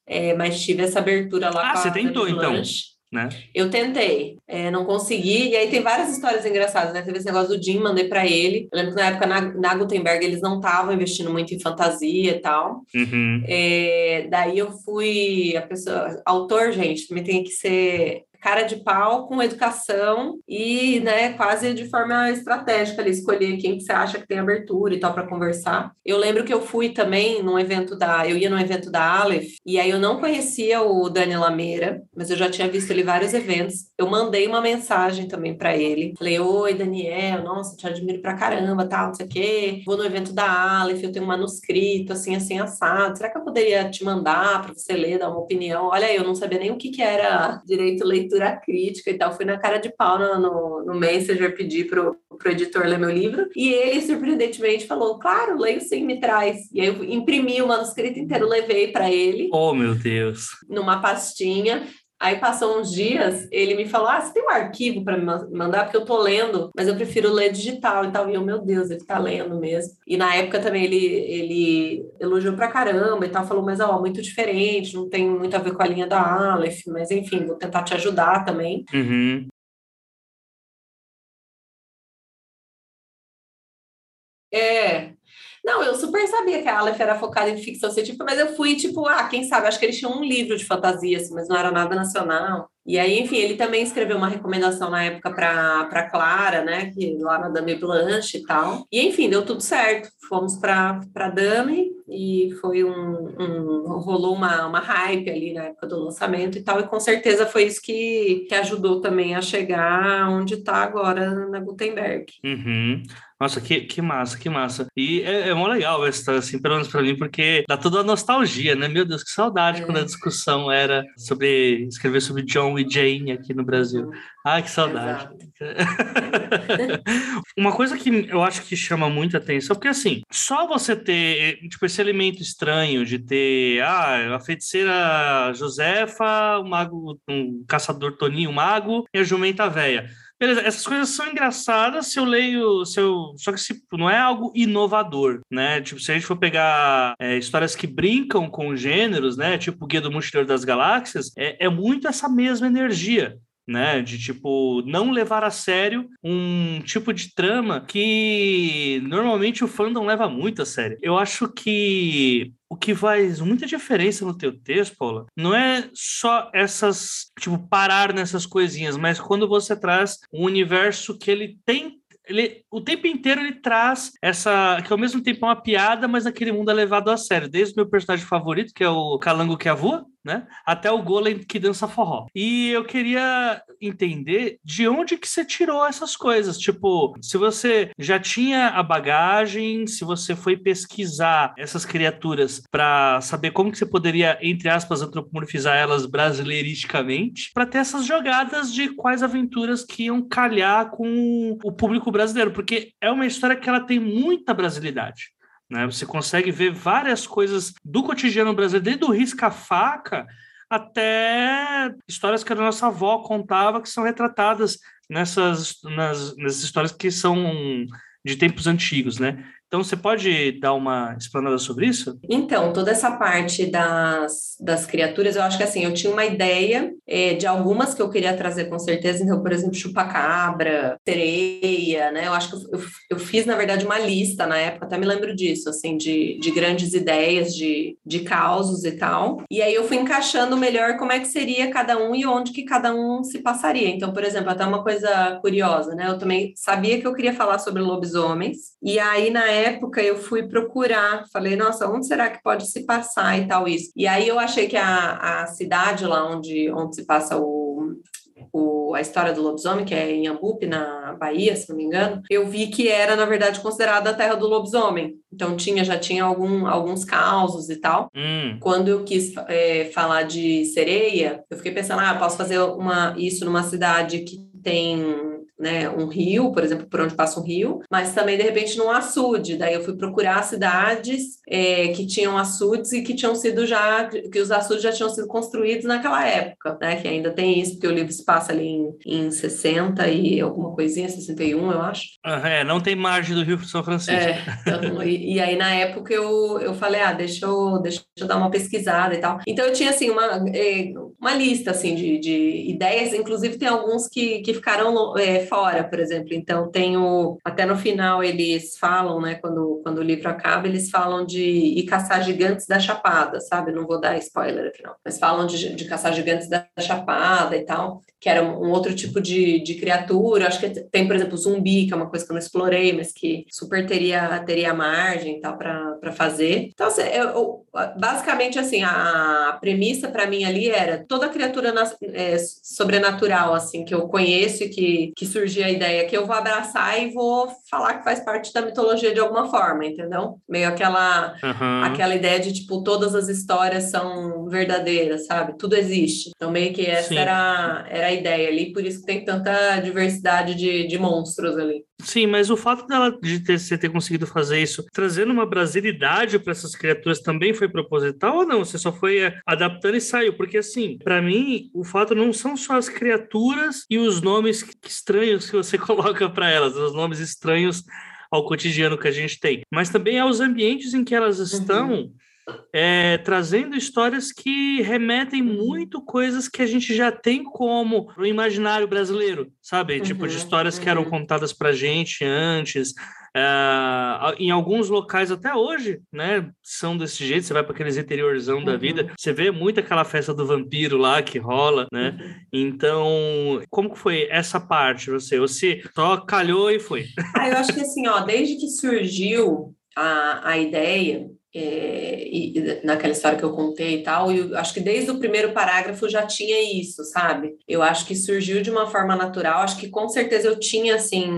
é, mas tive essa abertura lá Ah, você tentou, então? Blanche. Né? Eu tentei, é, não consegui, e aí tem várias histórias engraçadas, né? Teve esse negócio do Jim, mandei para ele. Eu lembro que na época na, na Gutenberg eles não estavam investindo muito em fantasia e tal. Uhum. É, daí eu fui a pessoa, autor, gente, também tem que ser cara de pau com educação e, né, quase de forma estratégica ali, escolher quem que você acha que tem abertura e tal para conversar. Eu lembro que eu fui também num evento da, eu ia num evento da Aleph, e aí eu não conhecia o Dani Lameira, mas eu já tinha visto ele vários eventos. Eu mandei uma mensagem também para ele. Falei: "Oi, Daniel, nossa, te admiro pra caramba, tal, não sei o quê. Vou no evento da Aleph, eu tenho um manuscrito assim assim assado. Será que eu poderia te mandar para você ler, dar uma opinião?" Olha, eu não sabia nem o que que era direito leitura crítica e tal. Fui na cara de pau no, no, no Messenger pedir pro, pro editor ler meu livro, e ele surpreendentemente falou: "Claro, leio sim, me traz". E aí eu imprimi o manuscrito inteiro, levei para ele. Oh, meu Deus. Numa pastinha. Aí passou uns dias, ele me falou: Ah, você tem um arquivo para me mandar? Porque eu tô lendo, mas eu prefiro ler digital e tal. E eu, meu Deus, ele tá lendo mesmo. E na época também ele, ele elogiou pra caramba e tal, falou: Mas ó, muito diferente, não tem muito a ver com a linha da Aleph, mas enfim, vou tentar te ajudar também. Uhum. É, não, eu super sabia que a Aleph era focada em ficção científica, mas eu fui tipo, ah, quem sabe, acho que eles tinham um livro de fantasia, assim, mas não era nada nacional. E aí, enfim, ele também escreveu uma recomendação na época para Clara, né, que lá na Dame Blanche e tal. E enfim, deu tudo certo. Fomos para Dame e foi um, um, rolou uma, uma hype ali na época do lançamento e tal, e com certeza foi isso que, que ajudou também a chegar onde está agora na Gutenberg. Uhum. Nossa, que, que massa, que massa. E é, é mó legal essa assim, pelo menos pra mim, porque dá toda a nostalgia, né? Meu Deus, que saudade é. quando a discussão era sobre escrever sobre John e Jane aqui no Brasil. Ai, que saudade. Uma coisa que eu acho que chama muita atenção, porque assim, só você ter, tipo, esse elemento estranho de ter, ah, a feiticeira Josefa, o mago, um caçador Toninho, o mago e a jumenta véia Beleza, essas coisas são engraçadas se eu leio. Se eu, só que se, não é algo inovador, né? Tipo, se a gente for pegar é, histórias que brincam com gêneros, né? Tipo o Guia do Mochileiro das Galáxias, é, é muito essa mesma energia né? De tipo não levar a sério um tipo de trama que normalmente o fandom leva muito a sério. Eu acho que o que faz muita diferença no teu texto, Paula, não é só essas, tipo, parar nessas coisinhas, mas quando você traz um universo que ele tem ele, o tempo inteiro ele traz essa, que ao mesmo tempo é uma piada, mas aquele mundo é levado a sério. Desde o meu personagem favorito, que é o Calango que avua, né? Até o Golem que dança forró. E eu queria entender de onde que você tirou essas coisas. Tipo, se você já tinha a bagagem, se você foi pesquisar essas criaturas para saber como que você poderia, entre aspas, antropomorfizar elas brasileiristicamente, para ter essas jogadas de quais aventuras que iam calhar com o público brasileiro, porque é uma história que ela tem muita brasilidade. Né? Você consegue ver várias coisas do cotidiano brasileiro, desde o risca-faca até histórias que a nossa avó contava que são retratadas nessas, nas, nessas histórias que são de tempos antigos, né? Então, você pode dar uma explanada sobre isso? Então, toda essa parte das, das criaturas, eu acho que assim, eu tinha uma ideia é, de algumas que eu queria trazer com certeza. Então, por exemplo, chupacabra, sereia, né? Eu acho que eu, eu, fiz, na verdade, uma lista na época, até me lembro disso, assim, de, de grandes ideias, de, de causos e tal. E aí eu fui encaixando melhor como é que seria cada um e onde que cada um se passaria. Então, por exemplo, até uma coisa curiosa, né? Eu também sabia que eu queria falar sobre lobisomens. E aí, na época, época eu fui procurar, falei, nossa, onde será que pode se passar e tal isso. E aí eu achei que a, a cidade lá onde, onde se passa o, o, a história do lobisomem, que é em Ambupe, na Bahia, se não me engano, eu vi que era, na verdade, considerada a terra do lobisomem. Então tinha, já tinha algum, alguns causos e tal. Hum. Quando eu quis é, falar de sereia, eu fiquei pensando, ah, posso fazer uma, isso numa cidade que tem né, um rio, por exemplo, por onde passa um rio, mas também de repente num açude. Daí eu fui procurar cidades é, que tinham açudes e que tinham sido já, que os açudes já tinham sido construídos naquela época, né? Que ainda tem isso, porque o livro se passa ali em, em 60 e alguma coisinha, 61, eu acho. Ah, é, não tem margem do Rio São Francisco. É, então, e, e, aí na época eu, eu falei, ah, deixa eu, deixa eu dar uma pesquisada e tal. Então eu tinha assim uma, é, uma lista assim de, de ideias, inclusive tem alguns que, que ficaram é, fora, por exemplo. Então tem o até no final eles falam, né, quando, quando o livro acaba, eles falam de ir caçar gigantes da Chapada, sabe? Não vou dar spoiler não, mas falam de, de caçar gigantes da Chapada e tal que era um outro tipo de, de criatura. Acho que tem, por exemplo, zumbi, que é uma coisa que eu não explorei, mas que super teria, teria margem e tal para fazer. Então, assim, eu, basicamente, assim, a, premissa para mim ali era toda criatura na, é, sobrenatural, assim, que eu conheço e que, que surgiu a ideia que eu vou abraçar e vou falar que faz parte da mitologia de alguma forma, entendeu? Meio aquela, uhum. aquela ideia de, tipo, todas as histórias são verdadeiras, sabe? Tudo existe. Então, meio que essa era, era a ideia ali, por isso que tem tanta diversidade de, de monstros ali. Sim, mas o fato dela de ter, você ter conseguido fazer isso, trazendo uma brasilidade para essas criaturas também foi proposital ou não? Você só foi é, adaptando e saiu? Porque assim, para mim, o fato não são só as criaturas e os nomes estranhos que você coloca para elas, os nomes estranhos ao cotidiano que a gente tem, mas também aos ambientes em que elas estão. Uhum é, trazendo histórias que remetem uhum. muito coisas que a gente já tem como no imaginário brasileiro, sabe? Uhum, tipo de uhum, histórias uhum. que eram uhum. contadas para gente antes. Uh, em alguns locais até hoje, né, são desse jeito. Você vai para aqueles interiorzão uhum. da vida, você vê muito aquela festa do vampiro lá que rola, né? Uhum. Então, como que foi essa parte? Você, você só calhou e foi? Ah, eu acho que assim, ó, desde que surgiu a, a ideia, é, e, naquela história que eu contei e tal, e acho que desde o primeiro parágrafo já tinha isso, sabe? Eu acho que surgiu de uma forma natural, acho que com certeza eu tinha, assim,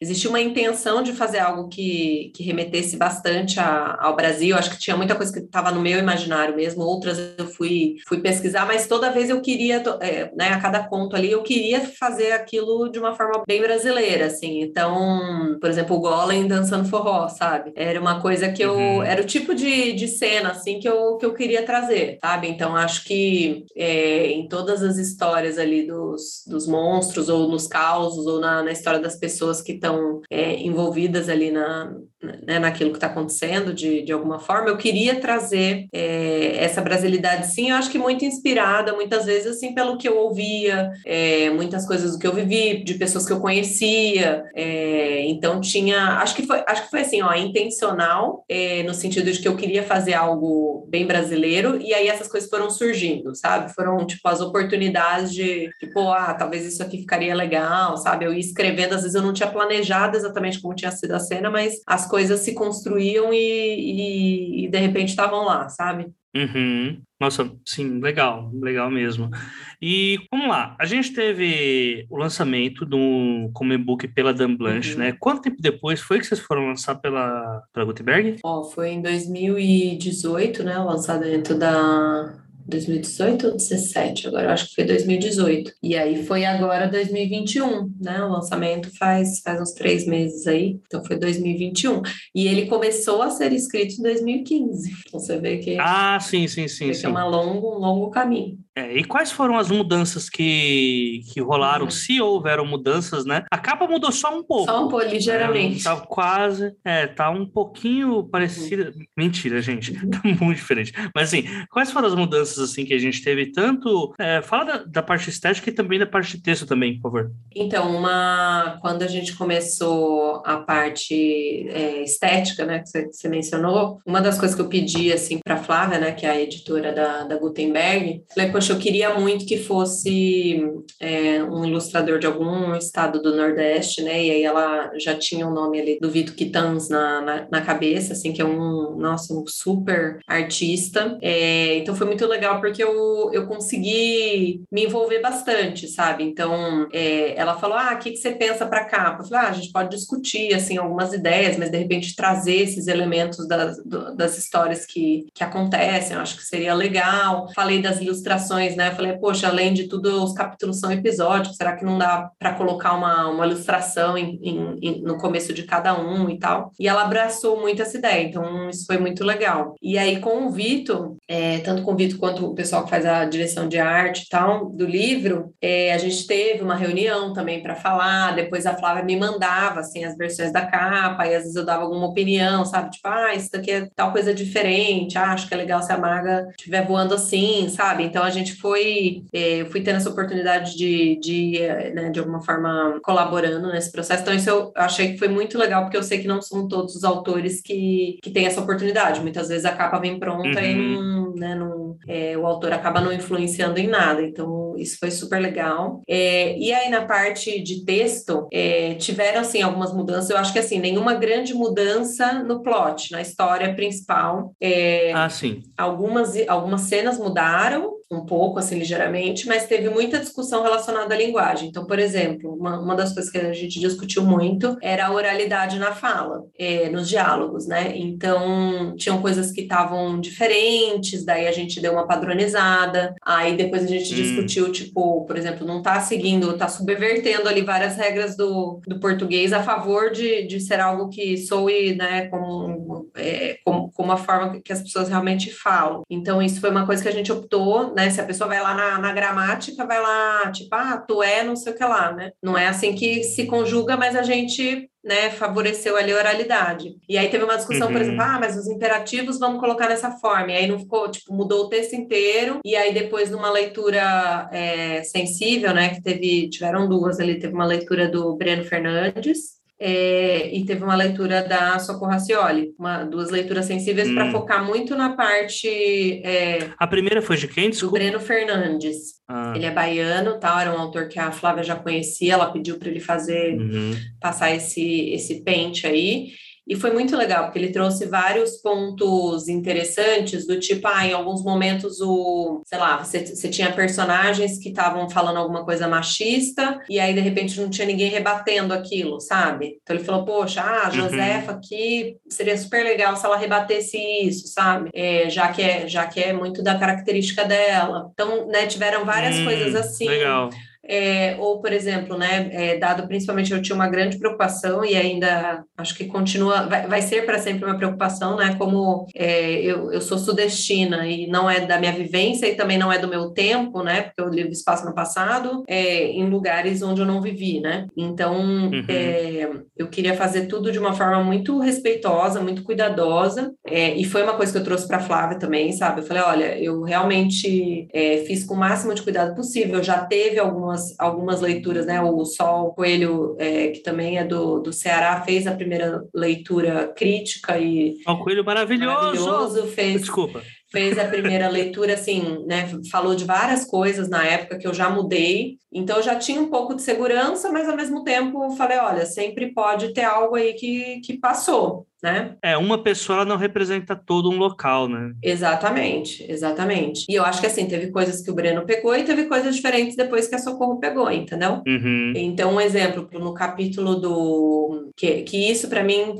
existia uma intenção de fazer algo que, que remetesse bastante a, ao Brasil, acho que tinha muita coisa que estava no meu imaginário mesmo, outras eu fui, fui pesquisar, mas toda vez eu queria, é, né, a cada conto ali, eu queria fazer aquilo de uma forma bem brasileira, assim, então, por exemplo, o Golem dançando forró, sabe? Era uma coisa que eu, uhum. era tipo de, de cena, assim, que eu, que eu queria trazer, sabe? Então, acho que é, em todas as histórias ali dos, dos monstros, ou nos causos, ou na, na história das pessoas que estão é, envolvidas ali na, né, naquilo que está acontecendo, de, de alguma forma, eu queria trazer é, essa brasilidade, sim, eu acho que muito inspirada, muitas vezes, assim, pelo que eu ouvia, é, muitas coisas do que eu vivi, de pessoas que eu conhecia, é, então tinha, acho que foi, acho que foi assim, ó, intencional, é, no sentido de que eu queria fazer algo bem brasileiro, e aí essas coisas foram surgindo, sabe? Foram, tipo, as oportunidades de, tipo, ah, talvez isso aqui ficaria legal, sabe? Eu ia escrevendo, às vezes eu não tinha planejado exatamente como tinha sido a cena, mas as coisas se construíam e, e, e de repente estavam lá, sabe? Uhum. Nossa, sim, legal, legal mesmo. E vamos lá, a gente teve o lançamento do como e-book pela Dan Blanche, uhum. né? Quanto tempo depois foi que vocês foram lançar pela, pela Gutenberg? Ó, oh, foi em 2018, né? O lançamento da, 2018 ou 2017, agora eu acho que foi 2018. E aí foi agora 2021, né? O lançamento faz, faz uns três meses aí, então foi 2021. E ele começou a ser escrito em 2015. Então você vê que. Ah, sim, sim, sim. sim. é uma longo, um longo caminho. É, e quais foram as mudanças que, que rolaram, uhum. se houveram mudanças, né? A capa mudou só um pouco. Só um pouco, ligeiramente. É, tá quase, é, tá um pouquinho parecida. Uhum. Mentira, gente, uhum. tá muito diferente. Mas assim, quais foram as mudanças assim que a gente teve? Tanto, é, fala da, da, parte estética e também da parte de texto também, por favor. Então, uma, quando a gente começou a parte é, estética, né, que você, mencionou, uma das coisas que eu pedi assim para Flávia, né, que é a editora da, da Gutenberg, falei, poxa, eu queria muito que fosse é, um ilustrador de algum estado do Nordeste, né? E aí ela já tinha o nome ali do Vito Quitans na, na, na, cabeça, assim, que é um, nossa, um super artista. É, então foi muito legal porque eu, eu consegui me envolver bastante, sabe? Então é, ela falou: Ah, o que, que você pensa para capa? Eu falei: Ah, a gente pode discutir, assim, algumas ideias, mas de repente trazer esses elementos das, das histórias que, que acontecem, eu acho que seria legal. Falei das ilustrações né? Eu falei, poxa, além de tudo, os capítulos são episódicos, será que não dá para colocar uma, uma ilustração em, em, em, no começo de cada um e tal? E ela abraçou muito essa ideia, então isso foi muito legal. E aí, com o Vitor, é, tanto com o Vitor quanto o pessoal que faz a direção de arte e tal, do livro, é, a gente teve uma reunião também para falar, depois a Flávia me mandava, assim, as versões da capa, e às vezes eu dava alguma opinião, sabe? Tipo, ah, isso daqui é tal coisa diferente, ah, acho que é legal se a maga estiver voando assim, sabe? Então a gente gente foi, é, eu fui tendo essa oportunidade de, de, né, de alguma forma, colaborando nesse processo. Então, isso eu achei que foi muito legal, porque eu sei que não são todos os autores que, que têm essa oportunidade. Muitas vezes a capa vem pronta uhum. e não, né, não, é, o autor acaba não influenciando em nada. Então, isso foi super legal. É, e aí, na parte de texto, é, tiveram, assim, algumas mudanças. Eu acho que, assim, nenhuma grande mudança no plot, na história principal. É, ah, sim. Algumas, algumas cenas mudaram, um pouco, assim, ligeiramente, mas teve muita discussão relacionada à linguagem. Então, por exemplo, uma, uma das coisas que a gente discutiu muito era a oralidade na fala, é, nos diálogos, né? Então, tinham coisas que estavam diferentes, daí a gente deu uma padronizada, aí depois a gente hum. discutiu, tipo, por exemplo, não tá seguindo, tá subvertendo ali várias regras do, do português a favor de, de ser algo que soe, né, como, é, como, como a forma que as pessoas realmente falam. Então, isso foi uma coisa que a gente optou, né? Se a pessoa vai lá na, na gramática, vai lá, tipo, ah, tu é não sei o que lá, né? Não é assim que se conjuga, mas a gente né, favoreceu ali a oralidade. E aí teve uma discussão, uhum. por exemplo, ah, mas os imperativos vamos colocar dessa forma. E aí não ficou, tipo, mudou o texto inteiro. E aí depois numa leitura é, sensível, né, que teve, tiveram duas ali, teve uma leitura do Breno Fernandes, é, e teve uma leitura da Socorro Racioli, uma, duas leituras sensíveis hum. para focar muito na parte. É, a primeira foi de quem? Desculpa. Do Breno Fernandes. Ah. Ele é baiano, tal, era um autor que a Flávia já conhecia, ela pediu para ele fazer, uhum. passar esse, esse pente aí. E foi muito legal, porque ele trouxe vários pontos interessantes, do tipo, ah, em alguns momentos o, sei lá, você, você tinha personagens que estavam falando alguma coisa machista, e aí de repente não tinha ninguém rebatendo aquilo, sabe? Então ele falou, poxa, ah, a uhum. Josefa uhum. aqui seria super legal se ela rebatesse isso, sabe? É, já, que é, já que é muito da característica dela. Então, né, tiveram várias hum, coisas assim. Legal. É, ou, por exemplo, né, é, dado principalmente eu tinha uma grande preocupação e ainda acho que continua, vai, vai ser para sempre uma preocupação, né, como é, eu, eu sou sudestina e não é da minha vivência e também não é do meu tempo, né, porque eu livro espaço no passado, é, em lugares onde eu não vivi, né, então uhum. É, eu queria fazer tudo de uma forma muito respeitosa, muito cuidadosa é, e foi uma coisa que eu trouxe para Flávia também, sabe, eu falei, olha, eu realmente fiz com o máximo de cuidado possível, já teve algumas algumas, algumas leituras, né? O Sol Coelho, é, que também é do, do Ceará, fez a primeira leitura crítica e. O Coelho maravilhoso! Maravilhoso, fez. Desculpa fez a primeira leitura, assim, né? Falou de várias coisas na época que eu já mudei. Então, eu já tinha um pouco de segurança, mas ao mesmo tempo falei: olha, sempre pode ter algo aí que, que passou né? É, uma pessoa não representa todo um local, né? Exatamente, exatamente. E eu acho que assim, teve coisas que o Breno pegou e teve coisas diferentes depois que a Socorro pegou, entendeu? Uhum. Então, um exemplo, no capítulo do. Que, que isso, para mim,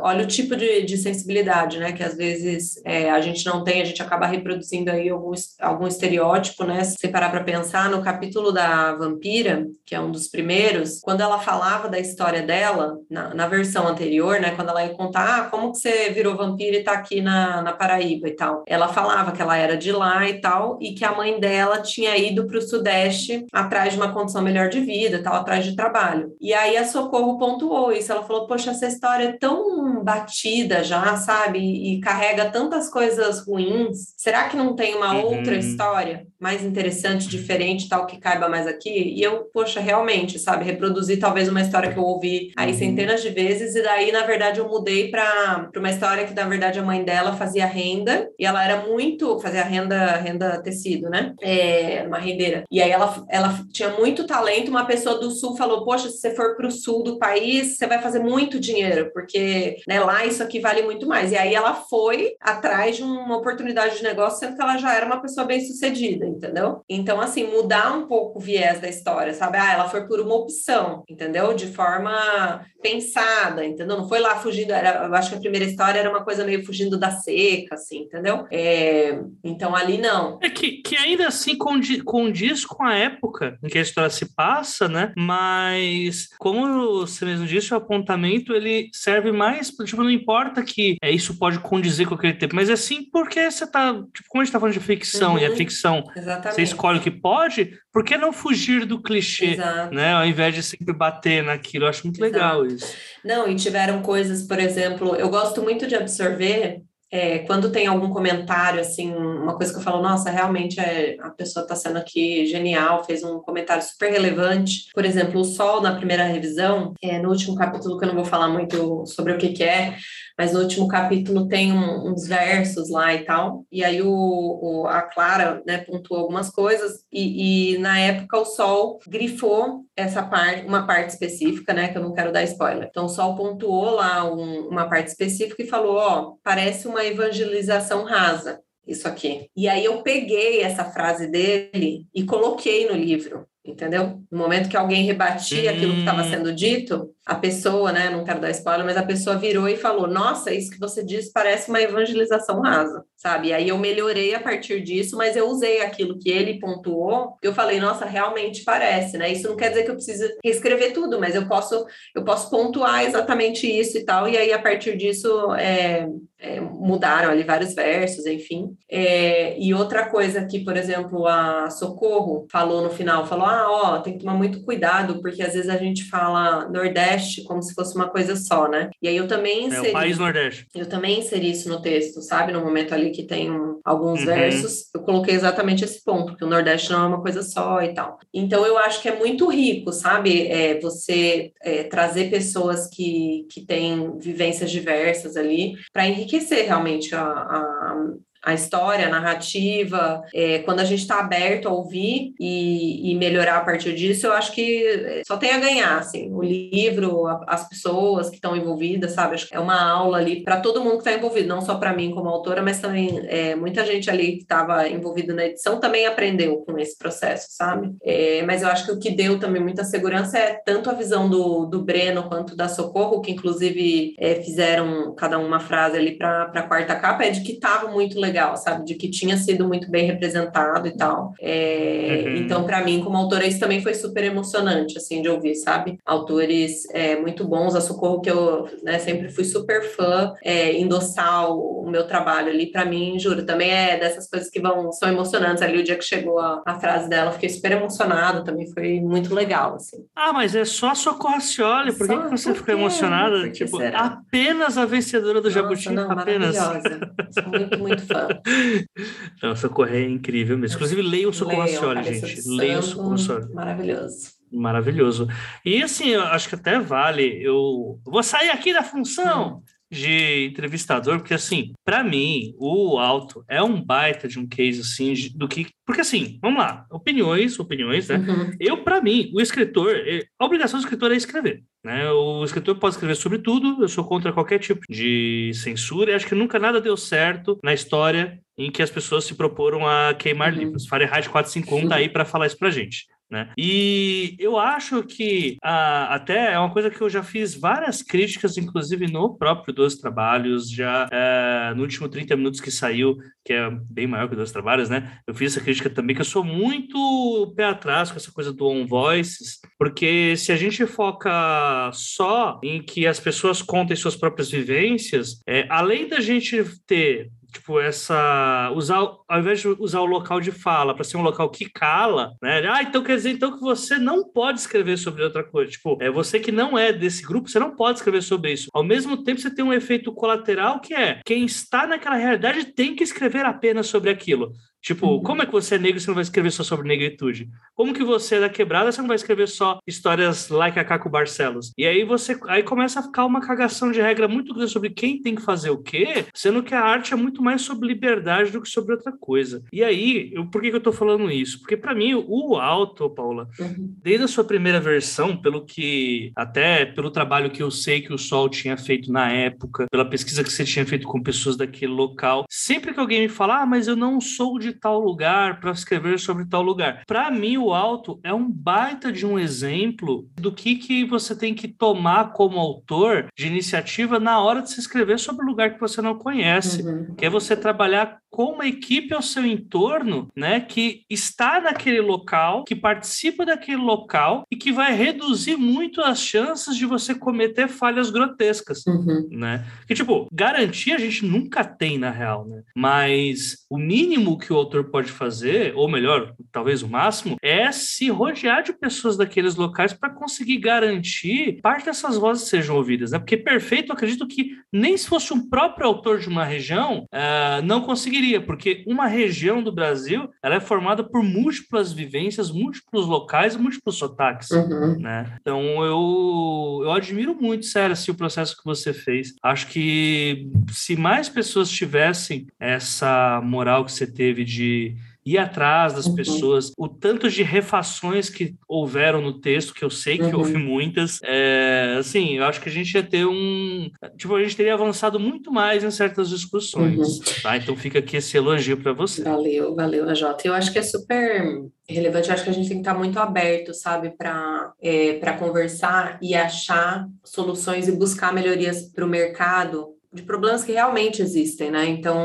olha o tipo de, de sensibilidade, né? Que às vezes é, a gente não tem, a gente acaba reproduzindo aí algum, algum estereótipo, né? Se parar para pensar, no capítulo da vampira, que é um dos primeiros, quando ela falava da história dela, na, na versão anterior, né? Quando ela ia contar ah, como que você virou vampiro e tá aqui na, na Paraíba e tal. Ela falava que ela era de lá e tal, e que a mãe dela tinha ido para o Sudeste atrás de uma condição melhor de vida, tal, atrás de trabalho. E aí a Socorro pontuou isso, ela falou, poxa, essa história é tão batida já, sabe, e, e carrega tantas coisas ruins, será que não tem uma uhum. outra história mais interessante, diferente, tal, que caiba mais aqui? E eu, poxa, realmente, sabe, reproduzir talvez uma história que eu ouvi aí centenas de vezes, e daí, na verdade, eu mudei para uma história que, na verdade, a mãe dela fazia renda e ela era muito. fazia renda, renda tecido, né? É, uma rendeira. E aí ela, ela tinha muito talento. Uma pessoa do sul falou: Poxa, se você for para o sul do país, você vai fazer muito dinheiro, porque né, lá isso aqui vale muito mais. E aí ela foi atrás de uma oportunidade de negócio, sendo que ela já era uma pessoa bem sucedida, entendeu? Então, assim, mudar um pouco o viés da história, sabe? Ah, ela foi por uma opção, entendeu? De forma pensada, entendeu? Não foi lá fugindo, era eu acho que a primeira história era uma coisa meio fugindo da seca, assim, entendeu? É, então ali não. É que, que ainda assim condiz, condiz com a época em que a história se passa, né? Mas, como você mesmo disse, o apontamento ele serve mais, tipo, não importa que é, isso pode condizer com aquele tempo, mas é sim porque você tá, tipo, como a gente tá falando de ficção, uhum, e a ficção, exatamente. você escolhe o que pode, por que não fugir do clichê, Exato. né? Ao invés de sempre bater naquilo, eu acho muito Exato. legal isso. Não, e tiveram coisas, por exemplo, eu gosto muito de absorver é, quando tem algum comentário, assim, uma coisa que eu falo, nossa, realmente é, a pessoa está sendo aqui genial, fez um comentário super relevante. Por exemplo, o Sol, na primeira revisão, é, no último capítulo, que eu não vou falar muito sobre o que, que é, mas no último capítulo tem um, uns versos lá e tal, e aí o, o a Clara né, pontuou algumas coisas, e, e, na época o Sol grifou essa parte, uma parte específica, né, que eu não quero dar spoiler. Então o Sol pontuou lá um, uma parte específica e falou, ó, parece uma evangelização rasa isso aqui. E aí eu peguei essa frase dele e coloquei no livro entendeu? No momento que alguém rebatia hum. aquilo que estava sendo dito, a pessoa, né, não quero dar spoiler, mas a pessoa virou e falou: "Nossa, isso que você disse parece uma evangelização rasa", sabe? E aí eu melhorei a partir disso, mas eu usei aquilo que ele pontuou. Eu falei: "Nossa, realmente parece", né? Isso não quer dizer que eu precise reescrever tudo, mas eu posso eu posso pontuar exatamente isso e tal. E aí a partir disso é, é, mudaram ali vários versos, enfim. É, e outra coisa que, por exemplo, a Socorro falou no final, falou: ah, ó, tem que tomar muito cuidado, porque às vezes a gente fala Nordeste como se fosse uma coisa só, né? E aí eu também inseri. É o país Nordeste. Eu também inseri isso no texto, sabe? No momento ali que tem um, alguns uhum. versos, eu coloquei exatamente esse ponto, que o Nordeste não é uma coisa só e tal. Então eu acho que é muito rico, sabe? É, você é, trazer pessoas que, que têm vivências diversas ali para enriquecer realmente a, a a história, a narrativa, é, quando a gente está aberto a ouvir e, e, melhorar a partir disso, eu acho que só tem a ganhar, assim, o livro, a, as pessoas que estão envolvidas, sabe? Acho que é uma aula ali para todo mundo que está envolvido, não só para mim como autora, mas também é, muita gente ali que estava envolvida na edição também aprendeu com esse processo, sabe? É, mas eu acho que o que deu também muita segurança é tanto a visão do, do Breno quanto da Socorro, que inclusive é, fizeram cada uma frase ali para a quarta capa, é de que estava muito legal legal, sabe? De que tinha sido muito bem representado e tal. É, uhum. Então, para mim, como autora, isso também foi super emocionante, assim, de ouvir, sabe? Autores é, muito bons, a Socorro, que eu né, sempre fui super fã, é, endossar o, o, meu trabalho ali, para mim, juro, também é dessas coisas que vão, são emocionantes. Ali, o dia que chegou a, a frase dela, fiquei super emocionada, também foi muito legal, assim. Ah, mas é só a Socorro Cioli, por que, que você ficou emocionada? Tipo, apenas a vencedora do Nossa, Jabuti, não, apenas. Maravilhosa. Sou muito, muito fã. Não, Socorro é incrível mesmo. Inclusive, leia o Socorro Acioli, gente. Leia o Socorro Acioli. Maravilhoso. Maravilhoso. E assim, eu acho que até vale. Eu vou sair aqui da função. De entrevistador, porque assim, para mim, o Alto é um baita de um case assim do que, porque assim, vamos lá, opiniões, opiniões, né? Uhum. Eu para mim, o escritor, a obrigação do escritor é escrever, né? O escritor pode escrever sobre tudo, eu sou contra qualquer tipo de censura, e acho que nunca nada deu certo na história em que as pessoas se proporam a queimar uhum. livros. Fahrenheit 451 tá aí para falar isso pra gente. Né? E eu acho que ah, até é uma coisa que eu já fiz várias críticas, inclusive no próprio Dois Trabalhos, já é, no último 30 minutos que saiu, que é bem maior que Dois Trabalhos, né? Eu fiz essa crítica também, que eu sou muito pé atrás com essa coisa do on voices, porque se a gente foca só em que as pessoas contem suas próprias vivências, é, além da gente ter tipo, essa. Usar, ao invés de usar o local de fala para ser um local que cala, né? Ah, então quer dizer então que você não pode escrever sobre outra coisa. Tipo, é você que não é desse grupo, você não pode escrever sobre isso. Ao mesmo tempo, você tem um efeito colateral que é quem está naquela realidade tem que escrever apenas sobre aquilo. Tipo, uhum. como é que você é negro e você não vai escrever só sobre negritude? Como que você é da quebrada você não vai escrever só histórias like a Caco Barcelos? E aí você aí começa a ficar uma cagação de regra muito grande sobre quem tem que fazer o quê, sendo que a arte é muito mais sobre liberdade do que sobre outra coisa. E aí, eu, por que, que eu tô falando isso? Porque para mim, o Alto, Paula, uhum. desde a sua primeira versão, pelo que até pelo trabalho que eu sei que o Sol tinha feito na época, pela pesquisa que você tinha feito com pessoas daquele local, sempre que alguém me fala, ah, mas eu não sou de tal lugar para escrever sobre tal lugar. Para mim, o Alto é um baita de um exemplo do que, que você tem que tomar como autor de iniciativa na hora de se escrever sobre o lugar que você não conhece, uhum. que é você trabalhar com uma equipe ao seu entorno, né, que está naquele local, que participa daquele local e que vai reduzir muito as chances de você cometer falhas grotescas, uhum. né? Que tipo, garantia a gente nunca tem na real, né? Mas o mínimo que o autor pode fazer, ou melhor, talvez o máximo, é se rodear de pessoas daqueles locais para conseguir garantir parte dessas vozes sejam ouvidas, né? Porque perfeito, eu acredito que nem se fosse um próprio autor de uma região, uh, não conseguiria, porque uma região do Brasil ela é formada por múltiplas vivências, múltiplos locais, múltiplos sotaques, uhum. né? Então eu, eu admiro muito, sério, assim, o processo que você fez. Acho que se mais pessoas tivessem essa moral que você teve de ir atrás das uhum. pessoas, o tanto de refações que houveram no texto, que eu sei que uhum. houve muitas, é, assim, eu acho que a gente ia ter um. Tipo, a gente teria avançado muito mais em certas discussões. Uhum. Tá? Então fica aqui esse elogio para você. Valeu, valeu, AJ. Eu acho que é super relevante, eu acho que a gente tem que estar muito aberto, sabe, para é, conversar e achar soluções e buscar melhorias para o mercado de problemas que realmente existem, né? Então,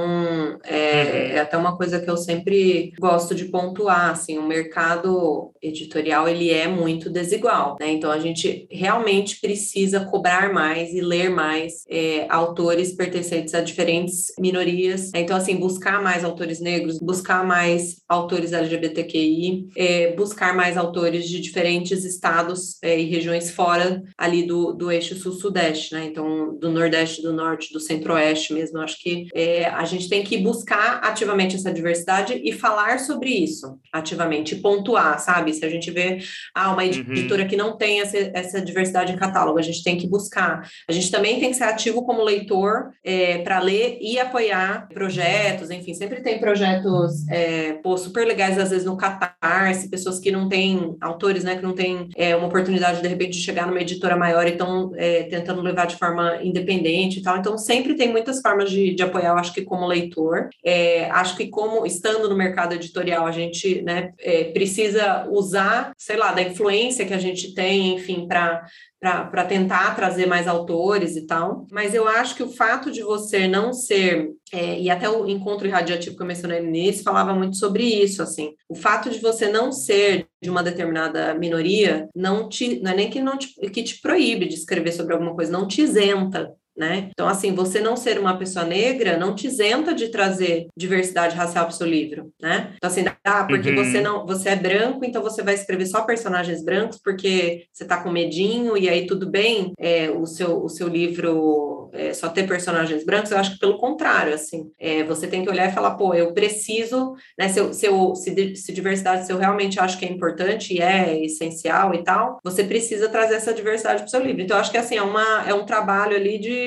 é, uhum. é, até uma coisa que eu sempre gosto de pontuar, assim, o mercado editorial, ele é muito desigual, né? Então, a gente realmente precisa cobrar mais e ler mais é, autores pertencentes a diferentes minorias. Então, assim, buscar mais autores negros, buscar mais autores LGBTQI, é, buscar mais autores de diferentes estados é, e regiões fora ali do, do eixo sul-sudeste, né? Então, do nordeste, do norte, do centro-oeste mesmo. Eu acho que é, a gente tem que buscar ativamente essa diversidade e falar sobre isso ativamente, pontuar, sabe? Se a gente vê ah, uma uhum. editora uhum. que não tem essa, essa diversidade em catálogo, a gente tem que buscar. A gente também tem que ser ativo como leitor é, para ler e apoiar projetos, enfim, sempre tem projetos é, pô, super legais, às vezes no Catarse, pessoas que não têm, autores, né, que não têm é, uma oportunidade, de repente, de chegar numa editora maior e estão é, tentando levar de forma independente e tal. Então, sempre tem muitas formas de, de apoiar, eu acho que como leitor, é, acho que como estando no mercado editorial, a gente né, é, precisa usar, sei lá, da influência que a gente tem, enfim, para para tentar trazer mais autores e tal. Mas eu acho que o fato de você não ser, é, e até o encontro irradiativo que eu mencionei no início falava muito sobre isso, assim. O fato de você não ser de uma determinada minoria não te não é nem que não te, que te proíbe de escrever sobre alguma coisa, não te isenta né? Então, assim, você não ser uma pessoa negra não te isenta de trazer diversidade racial para o seu livro, né? Então, assim, ah, porque uhum. você não, você é branco, então você vai escrever só personagens brancos porque você está com medinho e aí tudo bem é, o, seu, o seu livro é, só ter personagens brancos. Eu acho que pelo contrário, assim, é, você tem que olhar e falar, pô, eu preciso, né? Se, eu, se, eu, se, se diversidade, se eu realmente acho que é importante e é essencial e tal, você precisa trazer essa diversidade para o seu livro. Então, eu acho que assim é uma é um trabalho ali de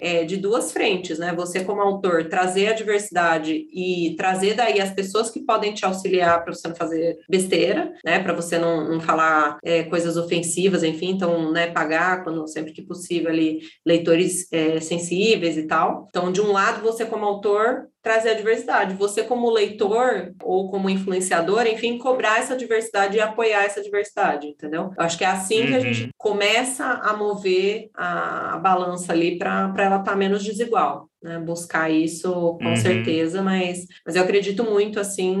é, de duas frentes, né? Você, como autor, trazer a diversidade e trazer daí as pessoas que podem te auxiliar para você não fazer besteira, né? Para você não, não falar é, coisas ofensivas, enfim, então, né, pagar quando sempre que possível ali leitores é, sensíveis e tal. Então, de um lado, você, como autor, trazer a diversidade. Você, como leitor ou como influenciador, enfim, cobrar essa diversidade e apoiar essa diversidade, entendeu? Eu acho que é assim uhum. que a gente uhum. começa a mover a, a balança ali para ela estar tá menos desigual né, buscar isso com uhum. certeza, mas, mas eu acredito muito, assim,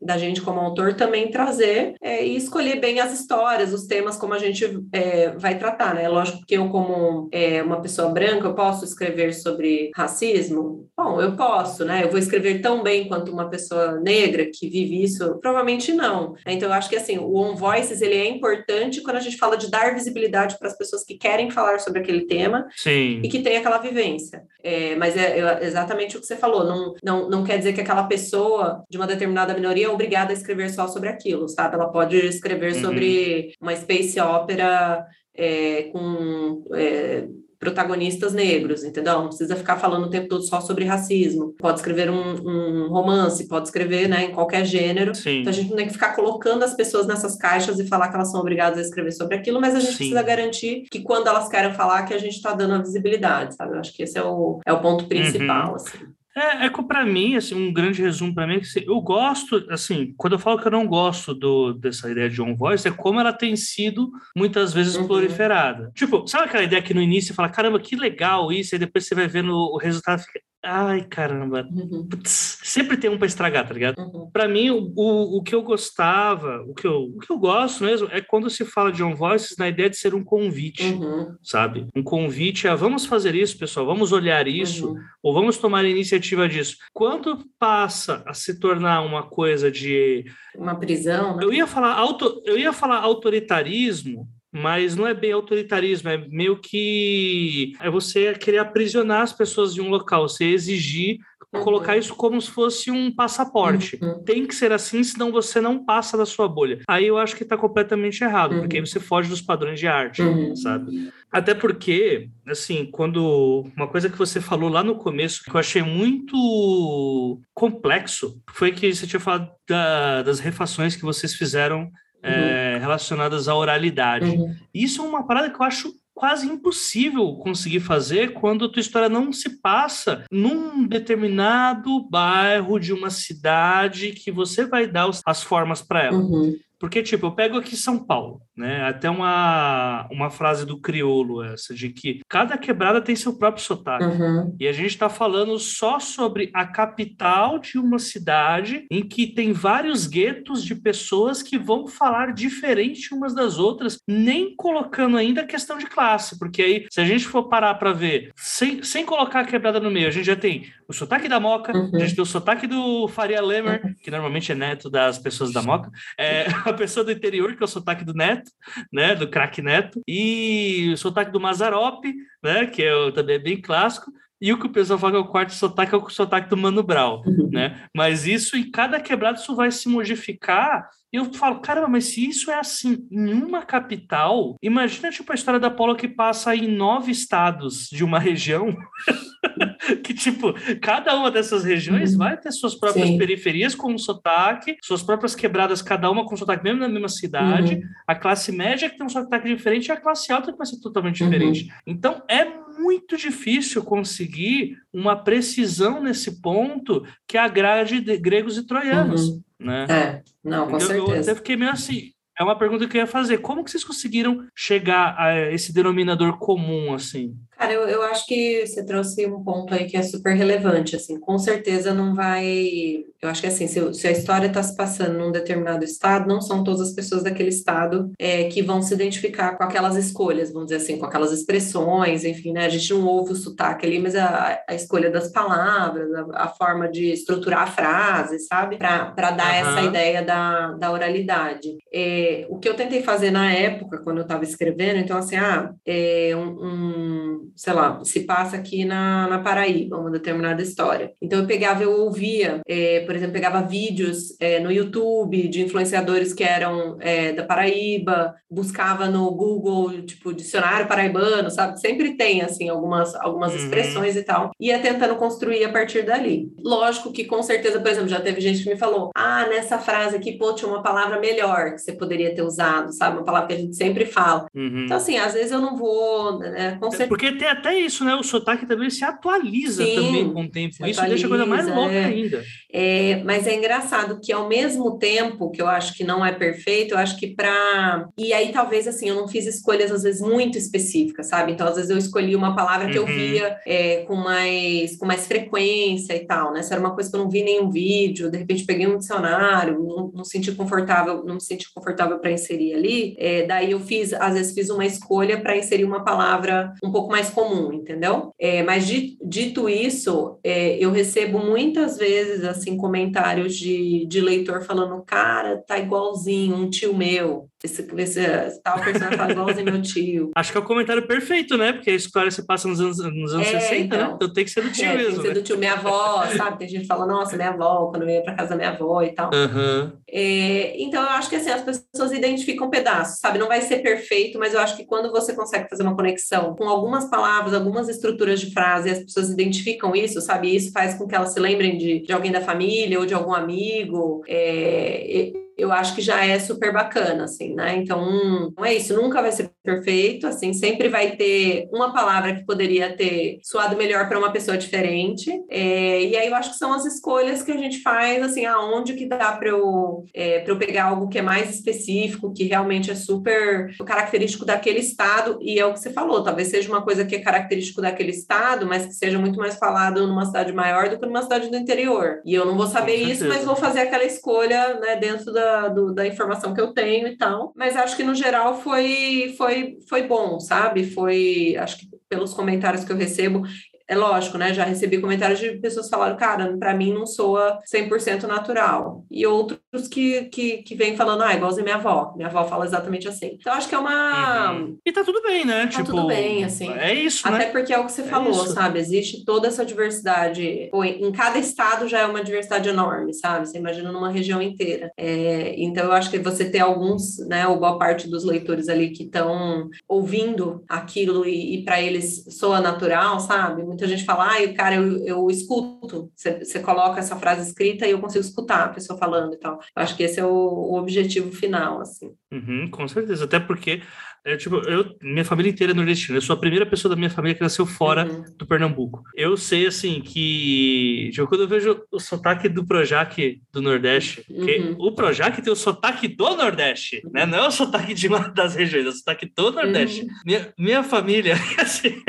da gente como autor também trazer é, e escolher bem as histórias, os temas como a gente é, vai tratar, né? Lógico que eu, como é, uma pessoa branca, eu posso escrever sobre racismo? Bom, eu posso, né? Eu vou escrever tão bem quanto uma pessoa negra que vive isso? Provavelmente não. Então, eu acho que, assim, o On Voices, ele é importante quando a gente fala de dar visibilidade para as pessoas que querem falar sobre aquele tema Sim. e que tem aquela vivência. É, mas é, exatamente o que você falou. Não, não, não quer dizer que aquela pessoa de uma determinada minoria é obrigada a escrever só sobre aquilo, sabe? Ela pode escrever uhum. sobre uma space opera é, com. É, protagonistas negros, entendeu? Não precisa ficar falando o tempo todo só sobre racismo. Pode escrever um, um romance, pode escrever, né, em qualquer gênero. Sim. Então a gente não tem que ficar colocando as pessoas nessas caixas e falar que elas são obrigadas a escrever sobre aquilo, mas a gente Sim. precisa garantir que quando elas querem falar, que a gente está dando a visibilidade, sabe? Eu acho que esse é o, é o ponto principal, uhum. assim. É, é que para mim, assim, um grande resumo para mim é que assim, eu gosto, assim, quando eu falo que eu não gosto do, dessa ideia de on voice, é como ela tem sido muitas vezes uhum. proliferada. Tipo, sabe aquela ideia que no início você fala, caramba, que legal isso, e depois você vai vendo o resultado fica, ai caramba, Uhum. Putz, sempre tem um pra estragar, tá ligado? Uhum. Pra mim, o, o, o que eu gostava, o que eu, o que eu gosto mesmo, é quando se fala de On Voices na ideia de ser um convite, Uhum. sabe? Um convite a vamos fazer isso, pessoal, vamos olhar isso, Uhum. ou vamos tomar a iniciativa disso. Quando passa a se tornar uma coisa de. Uma prisão, né? Eu ia falar, auto, eu ia falar autoritarismo. Mas não é bem autoritarismo, é meio que é você querer aprisionar as pessoas de um local, você exigir Uhum. colocar isso como se fosse um passaporte. Uhum. Tem que ser assim, senão você não passa da sua bolha. Aí eu acho que está completamente errado, Uhum. porque aí você foge dos padrões de arte, Uhum. sabe? Até porque, assim, quando uma coisa que você falou lá no começo que eu achei muito complexo foi que você tinha falado da- das refações que vocês fizeram é, relacionadas à oralidade. Uhum. Isso é uma parada que eu acho quase impossível conseguir fazer quando a tua história não se passa num determinado bairro de uma cidade que você vai dar as formas para ela. Uhum. Porque, tipo, eu pego aqui São Paulo, né? Até uma, uma frase do crioulo essa, de que cada quebrada tem seu próprio sotaque. Uhum. E a gente está falando só sobre a capital de uma cidade em que tem vários guetos de pessoas que vão falar diferente umas das outras, nem colocando ainda a questão de classe, porque aí, se a gente for parar para ver, sem, sem colocar a quebrada no meio, a gente já tem o sotaque da Moca, Uhum. a gente tem o sotaque do Faria Lemer, que normalmente é neto das pessoas da Moca, é, a pessoa do interior, que é o sotaque do Neto, né, do craque Neto, e o sotaque do Mazarope, né, que é também é bem clássico, e o que o pessoal fala que é o quarto sotaque é o sotaque do Mano Brown, Uhum. né? Mas isso, em cada quebrada, isso vai se modificar. E eu falo, caramba, mas se isso é assim em uma capital, imagina, tipo, a história da Polo que passa em nove estados de uma região. que, tipo, cada uma dessas regiões Uhum. vai ter suas próprias Sim. periferias com um sotaque, suas próprias quebradas, cada uma com sotaque mesmo na mesma cidade, Uhum. a classe média que tem um sotaque diferente e a classe alta que vai ser totalmente Uhum. diferente. Então é muito difícil conseguir uma precisão nesse ponto que agrade de- gregos e troianos, Uhum. né? É, não, com eu certeza. até fiquei meio assim. É uma pergunta que eu ia fazer. Como que vocês conseguiram chegar a esse denominador comum, assim? Cara, eu, eu acho que você trouxe um ponto aí que é super relevante, assim, com certeza não vai, eu acho que assim, se, se a história está se passando num determinado estado, não são todas as pessoas daquele estado é, que vão se identificar com aquelas escolhas, vamos dizer assim, com aquelas expressões, enfim, né, a gente não ouve o sotaque ali, mas a, a escolha das palavras, a, a forma de estruturar a frase, sabe, para dar essa Aham. ideia da, da oralidade. É, o que eu tentei fazer na época, quando eu estava escrevendo, então assim, ah, é um, um, sei lá, se passa aqui na, na Paraíba, uma determinada história. Então eu pegava, eu ouvia, é, por exemplo, pegava vídeos é, no YouTube de influenciadores que eram é, da Paraíba, buscava no Google, tipo, dicionário paraibano, sabe? Sempre tem, assim, algumas, algumas Uhum. expressões e tal. Ia tentando construir a partir dali. Lógico que, com certeza, por exemplo, já teve gente que me falou, ah, nessa frase aqui, pô, tinha uma palavra melhor que você poderia ter usado, sabe? Uma palavra que a gente sempre fala. Uhum. Então, assim, às vezes eu não vou, né? Com certeza. Porque tem até isso, né? O sotaque também se atualiza Sim, também com o tempo. Isso deixa a coisa mais atualiza, louca é. ainda. É, mas é engraçado que ao mesmo tempo que eu acho que não é perfeito, eu acho que para e aí talvez assim eu não fiz escolhas às vezes muito específicas, sabe? Então às vezes eu escolhi uma palavra que eu Uhum. via é, com mais com mais frequência e tal, né? Se era uma coisa que eu não vi em nenhum vídeo, de repente peguei um dicionário, não, não senti confortável, não me senti confortável para inserir ali, é, daí eu fiz às vezes fiz uma escolha para inserir uma palavra um pouco mais comum, entendeu? É, mas di- dito isso, é, eu recebo muitas vezes assim comentários de, de leitor falando, cara, tá igualzinho um tio meu. Esse, esse tal personagem tá igualzinho meu tio. Acho que é o comentário perfeito, né? Porque a história se passa nos anos, nos anos É, 60, né? então. Então tem que ser do tio É, tem que mesmo. ser né? do tio minha avó, sabe? Tem gente que fala, nossa, minha avó, quando eu ia para casa da minha avó e tal. Aham. É, então, eu acho que assim, as pessoas identificam pedaços, sabe? Não vai ser perfeito, mas eu acho que quando você consegue fazer uma conexão com algumas palavras, algumas estruturas de frase, as pessoas identificam isso, sabe? Isso faz com que elas se lembrem de, de alguém da família ou de algum amigo. É, eu acho que já é super bacana, assim, né? Então, não é isso, nunca vai ser perfeito, assim, sempre vai ter uma palavra que poderia ter soado melhor para uma pessoa diferente. É, e aí eu acho que são as escolhas que a gente faz, assim, aonde que dá para eu, é, eu pegar algo que é mais específico, que realmente é super característico daquele estado, e é o que você falou, talvez seja uma coisa que é característico daquele estado, mas que seja muito mais falado numa cidade maior do que numa cidade do interior. E eu não vou saber isso, mas vou fazer aquela escolha, né, dentro da, do, da informação que eu tenho e tal. Mas acho que no geral foi, foi, foi bom, sabe? Foi, acho que pelos comentários que eu recebo, é lógico, né? Já recebi comentários de pessoas falando, cara, para mim não soa 100% natural. E outros que, que, que vêm falando, ah, igual a minha avó. Minha avó fala exatamente assim. Então, acho que é uma. Uhum. E tá tudo bem, né? Tá tipo, tudo bem, assim. É isso, Até né? porque é o que você é falou, isso. sabe? Existe toda essa diversidade. Pô, em cada estado já é uma diversidade enorme, sabe? Você imagina numa região inteira. É, então, eu acho que você ter alguns, né, ou boa parte dos leitores ali que estão ouvindo aquilo e, e para eles soa natural, sabe? Muita gente fala, ah, cara, eu, eu escuto. Você, você coloca essa frase escrita e eu consigo escutar a pessoa falando e tal. Eu acho que esse é o, o objetivo final, assim. Uhum, com certeza, até porque é, tipo, eu, minha família inteira é nordestina. Eu sou a primeira pessoa da minha família que nasceu fora Uhum. do Pernambuco. Eu sei, assim, que tipo, quando eu vejo o sotaque do Projac do Nordeste, Uhum. o Projac tem o sotaque do Nordeste, né? Não é o sotaque de uma das regiões, é o sotaque do Nordeste. Uhum. Minha, minha família, assim,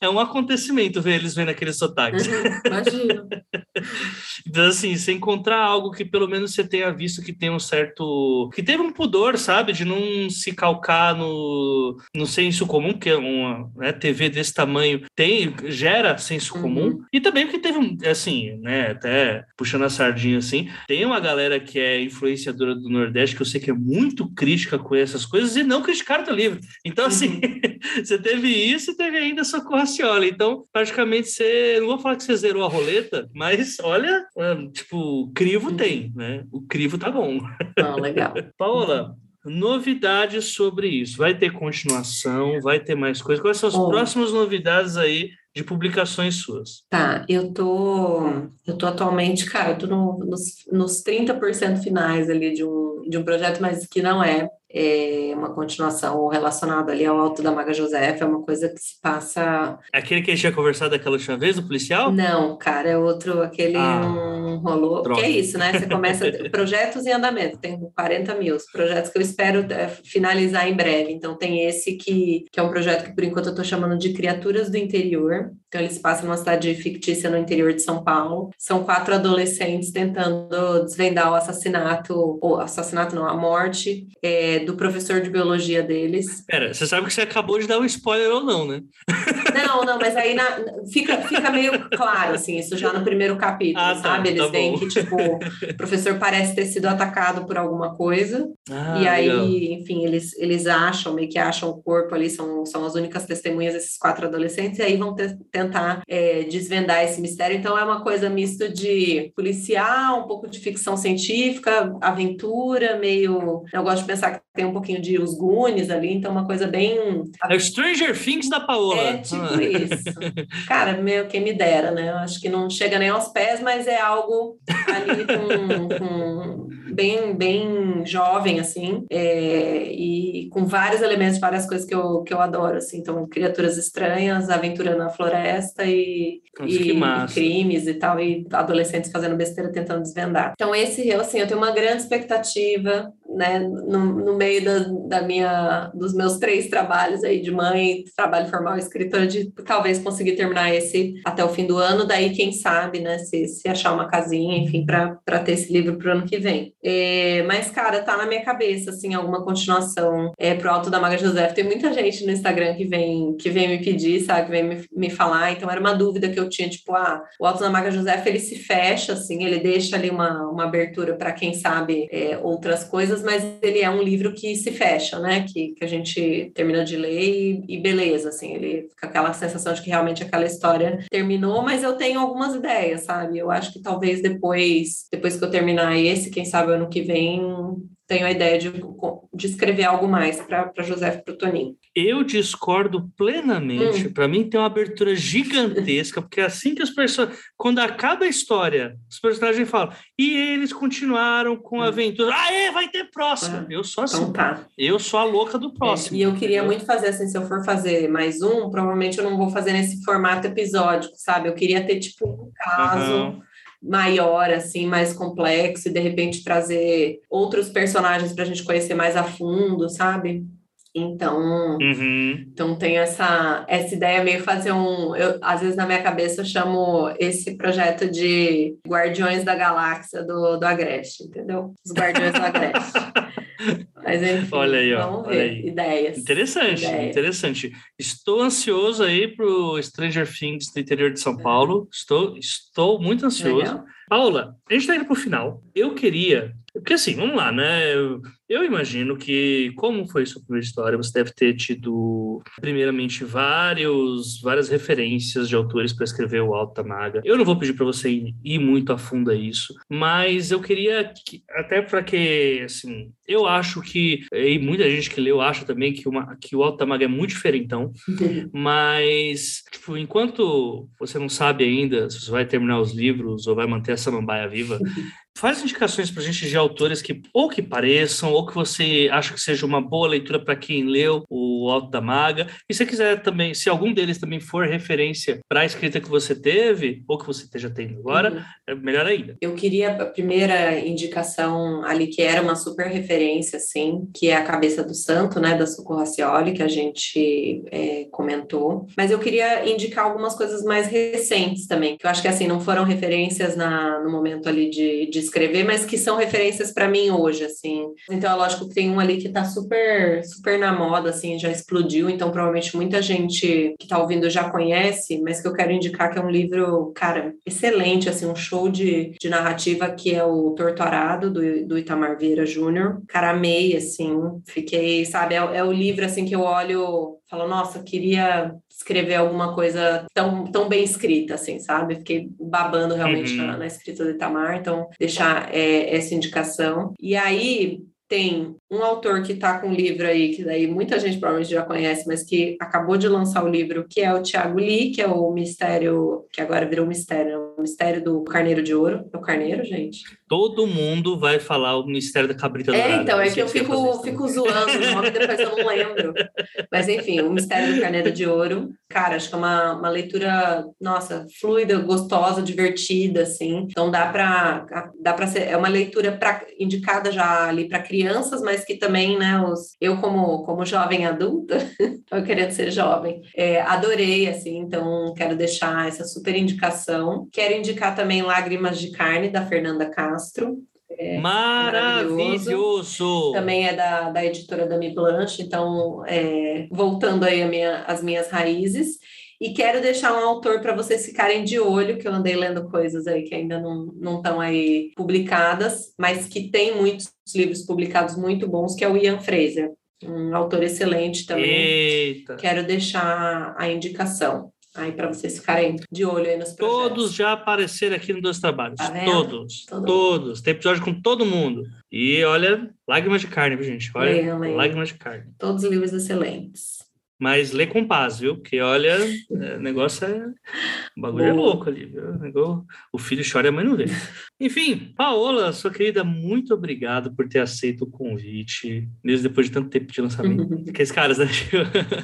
é um acontecimento ver eles vendo aquele sotaque. Uhum, imagino. Então, assim, você encontrar algo que pelo menos você tenha visto que tem um certo. que teve um pudor, sabe? De não se calcar no, no senso comum, que é uma né, TV desse tamanho tem, gera senso Uhum. comum. E também porque teve assim, né? Até puxando a sardinha assim, tem uma galera que é influenciadora do Nordeste que eu sei que é muito crítica com essas coisas e não criticaram teu livro. Então, assim, você teve isso e teve ainda Socorro Racioli. Então, praticamente você. Não vou falar que você zerou a roleta, mas olha, é, tipo, crivo Uhum. tem, né? O crivo tá bom. Não, legal. Paola, novidades sobre isso. Vai ter continuação, vai ter mais coisas. Quais são as Bom. próximas novidades aí de publicações suas? Tá, eu tô, eu tô atualmente, cara, eu tô no- nos, nos 30% finais ali de um, de um projeto, mas que não é, é uma continuação relacionada ali ao Alto da Maga Josefa, é uma coisa que se passa... Aquele que a gente tinha conversado daquela última vez, do policial? Não, cara, é outro, aquele Ah, um rolou, droga. que é isso, né? Você começa projetos em andamento, tem 40 mil, os projetos que eu espero é, finalizar em breve. Então tem esse que, que é um projeto que por enquanto eu tô chamando de Criaturas do Interior. Então eles passam numa cidade fictícia no interior de São Paulo. São quatro adolescentes tentando desvendar o assassinato, ou assassinato não, a morte é, do professor de biologia deles. Pera, você sabe que você acabou de dar um spoiler ou não, né? Não, não, mas aí na- fica, fica meio claro, assim, isso já no primeiro capítulo, Ah, tá, sabe? Eles tá veem bom. que, tipo, o professor parece ter sido atacado por alguma coisa, Ah, e aí, legal. enfim, eles, eles acham, meio que acham o corpo ali, são, são as únicas testemunhas desses quatro adolescentes, e aí vão te- tentar é, desvendar esse mistério. Então, é uma coisa misto de policial, um pouco de ficção científica, aventura, meio. Eu gosto de pensar que tem um pouquinho de os Goonies ali, então, uma coisa bem É o Stranger Things da Paola. é tipo Ah. isso. Cara, meu, quem me dera, né? Eu acho que não chega nem aos pés, mas é algo ali com, com bem, bem jovem, assim, é, e com vários elementos, várias coisas que eu, que eu adoro, assim. Então, criaturas estranhas, aventura na floresta e, e, e crimes e tal, e adolescentes fazendo besteira tentando desvendar. Então, esse, eu, assim, eu tenho uma grande expectativa, né, no, no meio da, da minha, dos meus três trabalhos aí de mãe, trabalho formal, escritora, de talvez conseguir terminar esse até o fim do ano, daí quem sabe, né, se, se achar uma casinha, enfim, para ter esse livro para o ano que vem. É, mas, cara, tá na minha cabeça, assim, alguma continuação é, pro Alto da Maga José. Tem muita gente no Instagram que vem, que vem me pedir, sabe, que vem me, me falar, então era uma dúvida que eu tinha, tipo, ah, o Alto da Maga José, ele se fecha, assim, ele deixa ali uma, uma abertura para quem sabe é, outras coisas, mas ele é um livro que se fecha, né, que, que a gente termina de ler e, e beleza, assim, ele fica aquela sensação de que realmente aquela história terminou, mas eu tenho algumas ideias, sabe, eu acho que talvez depois, depois que eu terminar esse, quem sabe ano que vem tenho a ideia de, de escrever algo mais para José e para o Toninho. Eu discordo plenamente. Hum. Para mim tem uma abertura gigantesca, porque é assim que as pessoas, quando acaba a história, os personagens falam, e eles continuaram com a hum. aventura. Ah, é, vai ter próximo. Ah, eu sou assim. Então tá. Eu sou a louca do próximo. É, e eu queria muito fazer assim, se eu for fazer mais um, provavelmente eu não vou fazer nesse formato episódico, sabe? Eu queria ter tipo um caso. Uhum maior, assim, mais complexo, e de repente trazer outros personagens para a gente conhecer mais a fundo, sabe? Então, uhum. então tem essa, essa ideia meio fazer um. Eu, às vezes na minha cabeça eu chamo esse projeto de Guardiões da Galáxia do, do Agreste, entendeu? Os Guardiões do Agreste. Mas enfim, olha aí, ó, vamos ver. Aí. Ideias. Interessante, ideias. interessante. Estou ansioso aí para o Stranger Things do interior de São é. Paulo. Estou, estou muito ansioso. Legal. Paula, a gente está indo para o final. Eu queria porque assim, vamos lá, né? Eu, eu, imagino que, como foi sua primeira história, você deve ter tido, primeiramente, vários, várias referências de autores para escrever o Alta Maga. Eu não vou pedir para você ir, muito a fundo a isso, mas eu queria, que, até para que, assim, eu acho que, e muita gente que leu acha também que, uma, que o Alta Maga é muito diferentão, mas, tipo, enquanto você não sabe ainda se você vai terminar os livros ou vai manter essa samambaia viva, Faz indicações para a gente de autores que ou que pareçam, ou que você acha que seja uma boa leitura para quem leu o Alto da Maga. E se quiser também, se algum deles também for referência para a escrita que você teve, ou que você esteja tendo agora, uhum. é melhor ainda. Eu queria a primeira indicação ali, que era uma super referência, assim, que é a Cabeça do Santo, né, da Socorro Racioli, que a gente é, comentou. Mas eu queria indicar algumas coisas mais recentes também, que eu acho que, assim, não foram referências na, no momento ali de, de escrever, mas que são referências para mim hoje, assim. Então, é lógico que tem um ali que está super, super na moda, assim, já explodiu, então provavelmente muita gente que está ouvindo já conhece, mas que eu quero indicar que é um livro, cara, excelente, assim, um show de, de narrativa que é o Torto Arado, do, do Itamar Vieira Júnior. Cara, amei, assim, fiquei, sabe, é, é o livro, assim, que eu olho falo, nossa, queria escrever alguma coisa tão, tão bem escrita, assim, sabe? Fiquei babando realmente uhum. na, na, escrita do Itamar, então deixar é, essa indicação. E aí, tem um autor que está com um livro aí, que daí muita gente provavelmente já conhece, mas que acabou de lançar o livro, que é o Tiago Lee, que é o mistério, que agora virou mistério, o mistério do Carneiro de Ouro. É o Carneiro, gente? Todo mundo vai falar o mistério da cabrita É, então, é que eu fico, fico zoando o nome, depois eu não lembro. Mas enfim, o mistério do Carneiro de Ouro. Cara, acho que é uma, uma leitura, nossa, fluida, gostosa, divertida, assim. Então dá para dá ser, é uma leitura pra, indicada já ali para criança crianças, mas que também, né, os, eu como, como jovem adulta, eu querendo ser jovem, é, adorei, assim, então quero deixar essa super indicação. Quero indicar também Lágrimas de Carne, da Fernanda Castro, é maravilhoso. Também é da, da editora Dami Blanche, então, é, voltando aí minha, as minhas raízes. E quero deixar um autor para vocês ficarem de olho, que eu andei lendo coisas aí que ainda não estão aí publicadas, mas que tem muitos livros publicados muito bons, que é o Ian Fraser, um autor excelente também. Eita. Quero deixar a indicação aí para vocês ficarem de olho aí nos projetos. Todos já apareceram aqui no Dois Trabalhos. Tá todos. Todo todos. Mundo. Tem episódio com todo mundo. E olha, lágrimas de carne, gente? Olha, lágrimas de carne. Todos livros excelentes. Mas lê com paz, viu? Porque olha, é, o negócio é. O bagulho é louco ali, viu? O filho chora e a mãe não vê. Enfim, Paola, sua querida, muito obrigado por ter aceito o convite, mesmo depois de tanto tempo de lançamento. Aqueles caras, né?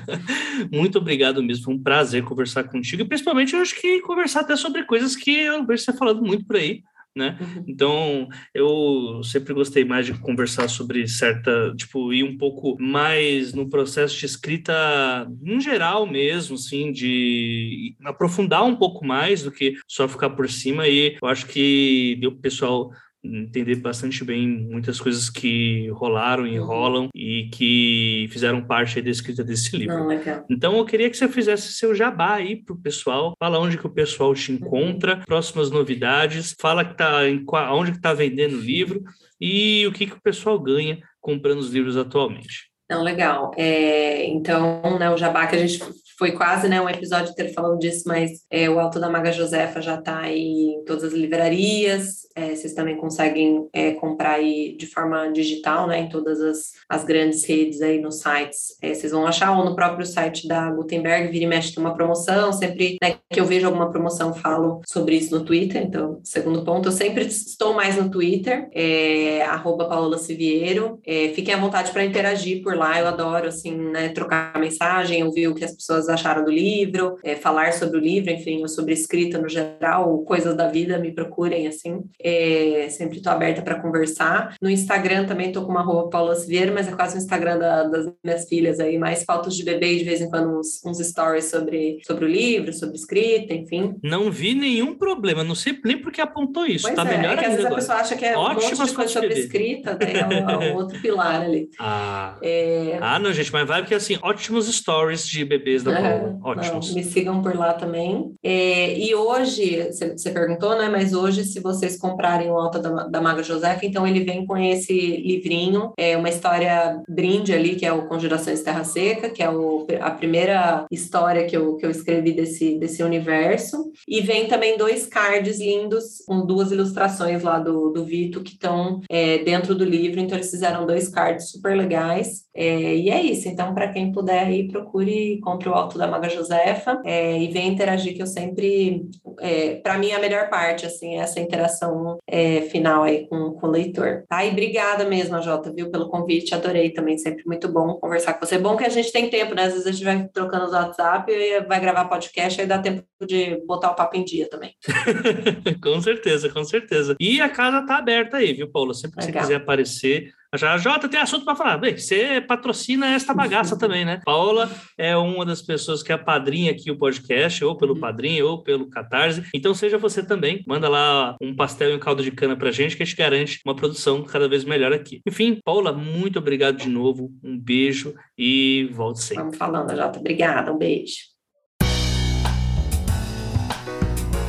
muito obrigado mesmo, foi um prazer conversar contigo. E principalmente eu acho que conversar até sobre coisas que eu vejo você falando muito por aí né? Uhum. Então, eu sempre gostei mais de conversar sobre certa, tipo, ir um pouco mais no processo de escrita em geral mesmo, assim, de aprofundar um pouco mais do que só ficar por cima e eu acho que deu pro pessoal entender bastante bem muitas coisas que rolaram e uhum. rolam e que fizeram parte da escrita desse livro. Não, então eu queria que você fizesse seu jabá aí pro pessoal, fala onde que o pessoal te uhum. encontra, próximas novidades, fala que tá em onde que tá vendendo o livro e o que que o pessoal ganha comprando os livros atualmente. Não, legal. É, então, né, o jabá que a gente foi quase né, um episódio ter falando disso, mas é, o Alto da Maga Josefa já está em todas as livrarias. É, vocês também conseguem é, comprar aí de forma digital, né, em todas as, as grandes redes aí nos sites. É, vocês vão achar ou no próprio site da Gutenberg, vira e mexe tem uma promoção. Sempre né, que eu vejo alguma promoção, falo sobre isso no Twitter. Então, segundo ponto, eu sempre estou mais no Twitter, é, arroba Paola Siviero. É, fiquem à vontade para interagir por lá. Eu adoro, assim, né, trocar mensagem, ouvir o que as pessoas acharam do livro, é, falar sobre o livro, enfim, ou sobre escrita no geral, coisas da vida, me procurem, assim. É, sempre estou aberta para conversar. No Instagram também estou com uma roupa Paula mas é quase o Instagram da, das minhas filhas aí, mais fotos de bebê e de vez em quando uns, uns stories sobre, sobre o livro, sobre escrita, enfim. Não vi nenhum problema, não sei nem porque apontou isso, pois tá é, melhor é que às vezes a pessoa acha que é Ótimas um monte de coisa sobre escrita, daí é um, é um outro pilar ali. Ah. É... ah, não, gente, mas vai porque assim, ótimos stories de bebês da Não, me sigam por lá também. É, e hoje, você perguntou, né, mas hoje se vocês comprarem o Alta da, da Maga Josefa, então ele vem com esse livrinho, é uma história brinde ali, que é o Conjurações Terra Seca, que é o, a primeira história que eu, que eu escrevi desse, desse universo. E vem também dois cards lindos, com duas ilustrações lá do, do Vito, que estão é, dentro do livro. Então, eles fizeram dois cards super legais. É, e é isso. Então, para quem puder aí, procure, compre o Alto da Maga Josefa é, e venha interagir, que eu sempre, é, para mim, é a melhor parte, assim, é essa interação é, final aí com, com o leitor. Tá? E obrigada mesmo, Jota, viu, pelo convite. Adorei também, sempre muito bom conversar com você. Bom que a gente tem tempo, né? Às vezes a gente vai trocando os WhatsApp e vai gravar podcast, aí dá tempo de botar o papo em dia também. com certeza, com certeza. E a casa tá aberta aí, viu, Paula? Sempre que Legal. você quiser aparecer, já, Jota, tem assunto para falar. Bem, você patrocina esta bagaça também, né? Paula é uma das pessoas que é padrinha aqui o podcast, ou pelo uhum. padrinho, ou pelo Catarse. Então seja você também. Manda lá um pastel e um caldo de cana pra gente, que a gente garante uma produção cada vez melhor aqui. Enfim, Paula, muito obrigado de novo. Um beijo e volte sempre. Vamos falando, Jota. Obrigada, um beijo.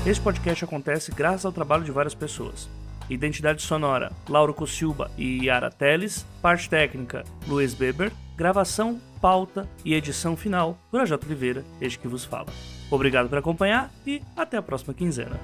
Este podcast acontece graças ao trabalho de várias pessoas. Identidade sonora: Lauro Cossilba e Yara Teles. Parte técnica: Luiz Beber. Gravação, pauta e edição final: Projota Oliveira, este que vos fala. Obrigado por acompanhar e até a próxima quinzena.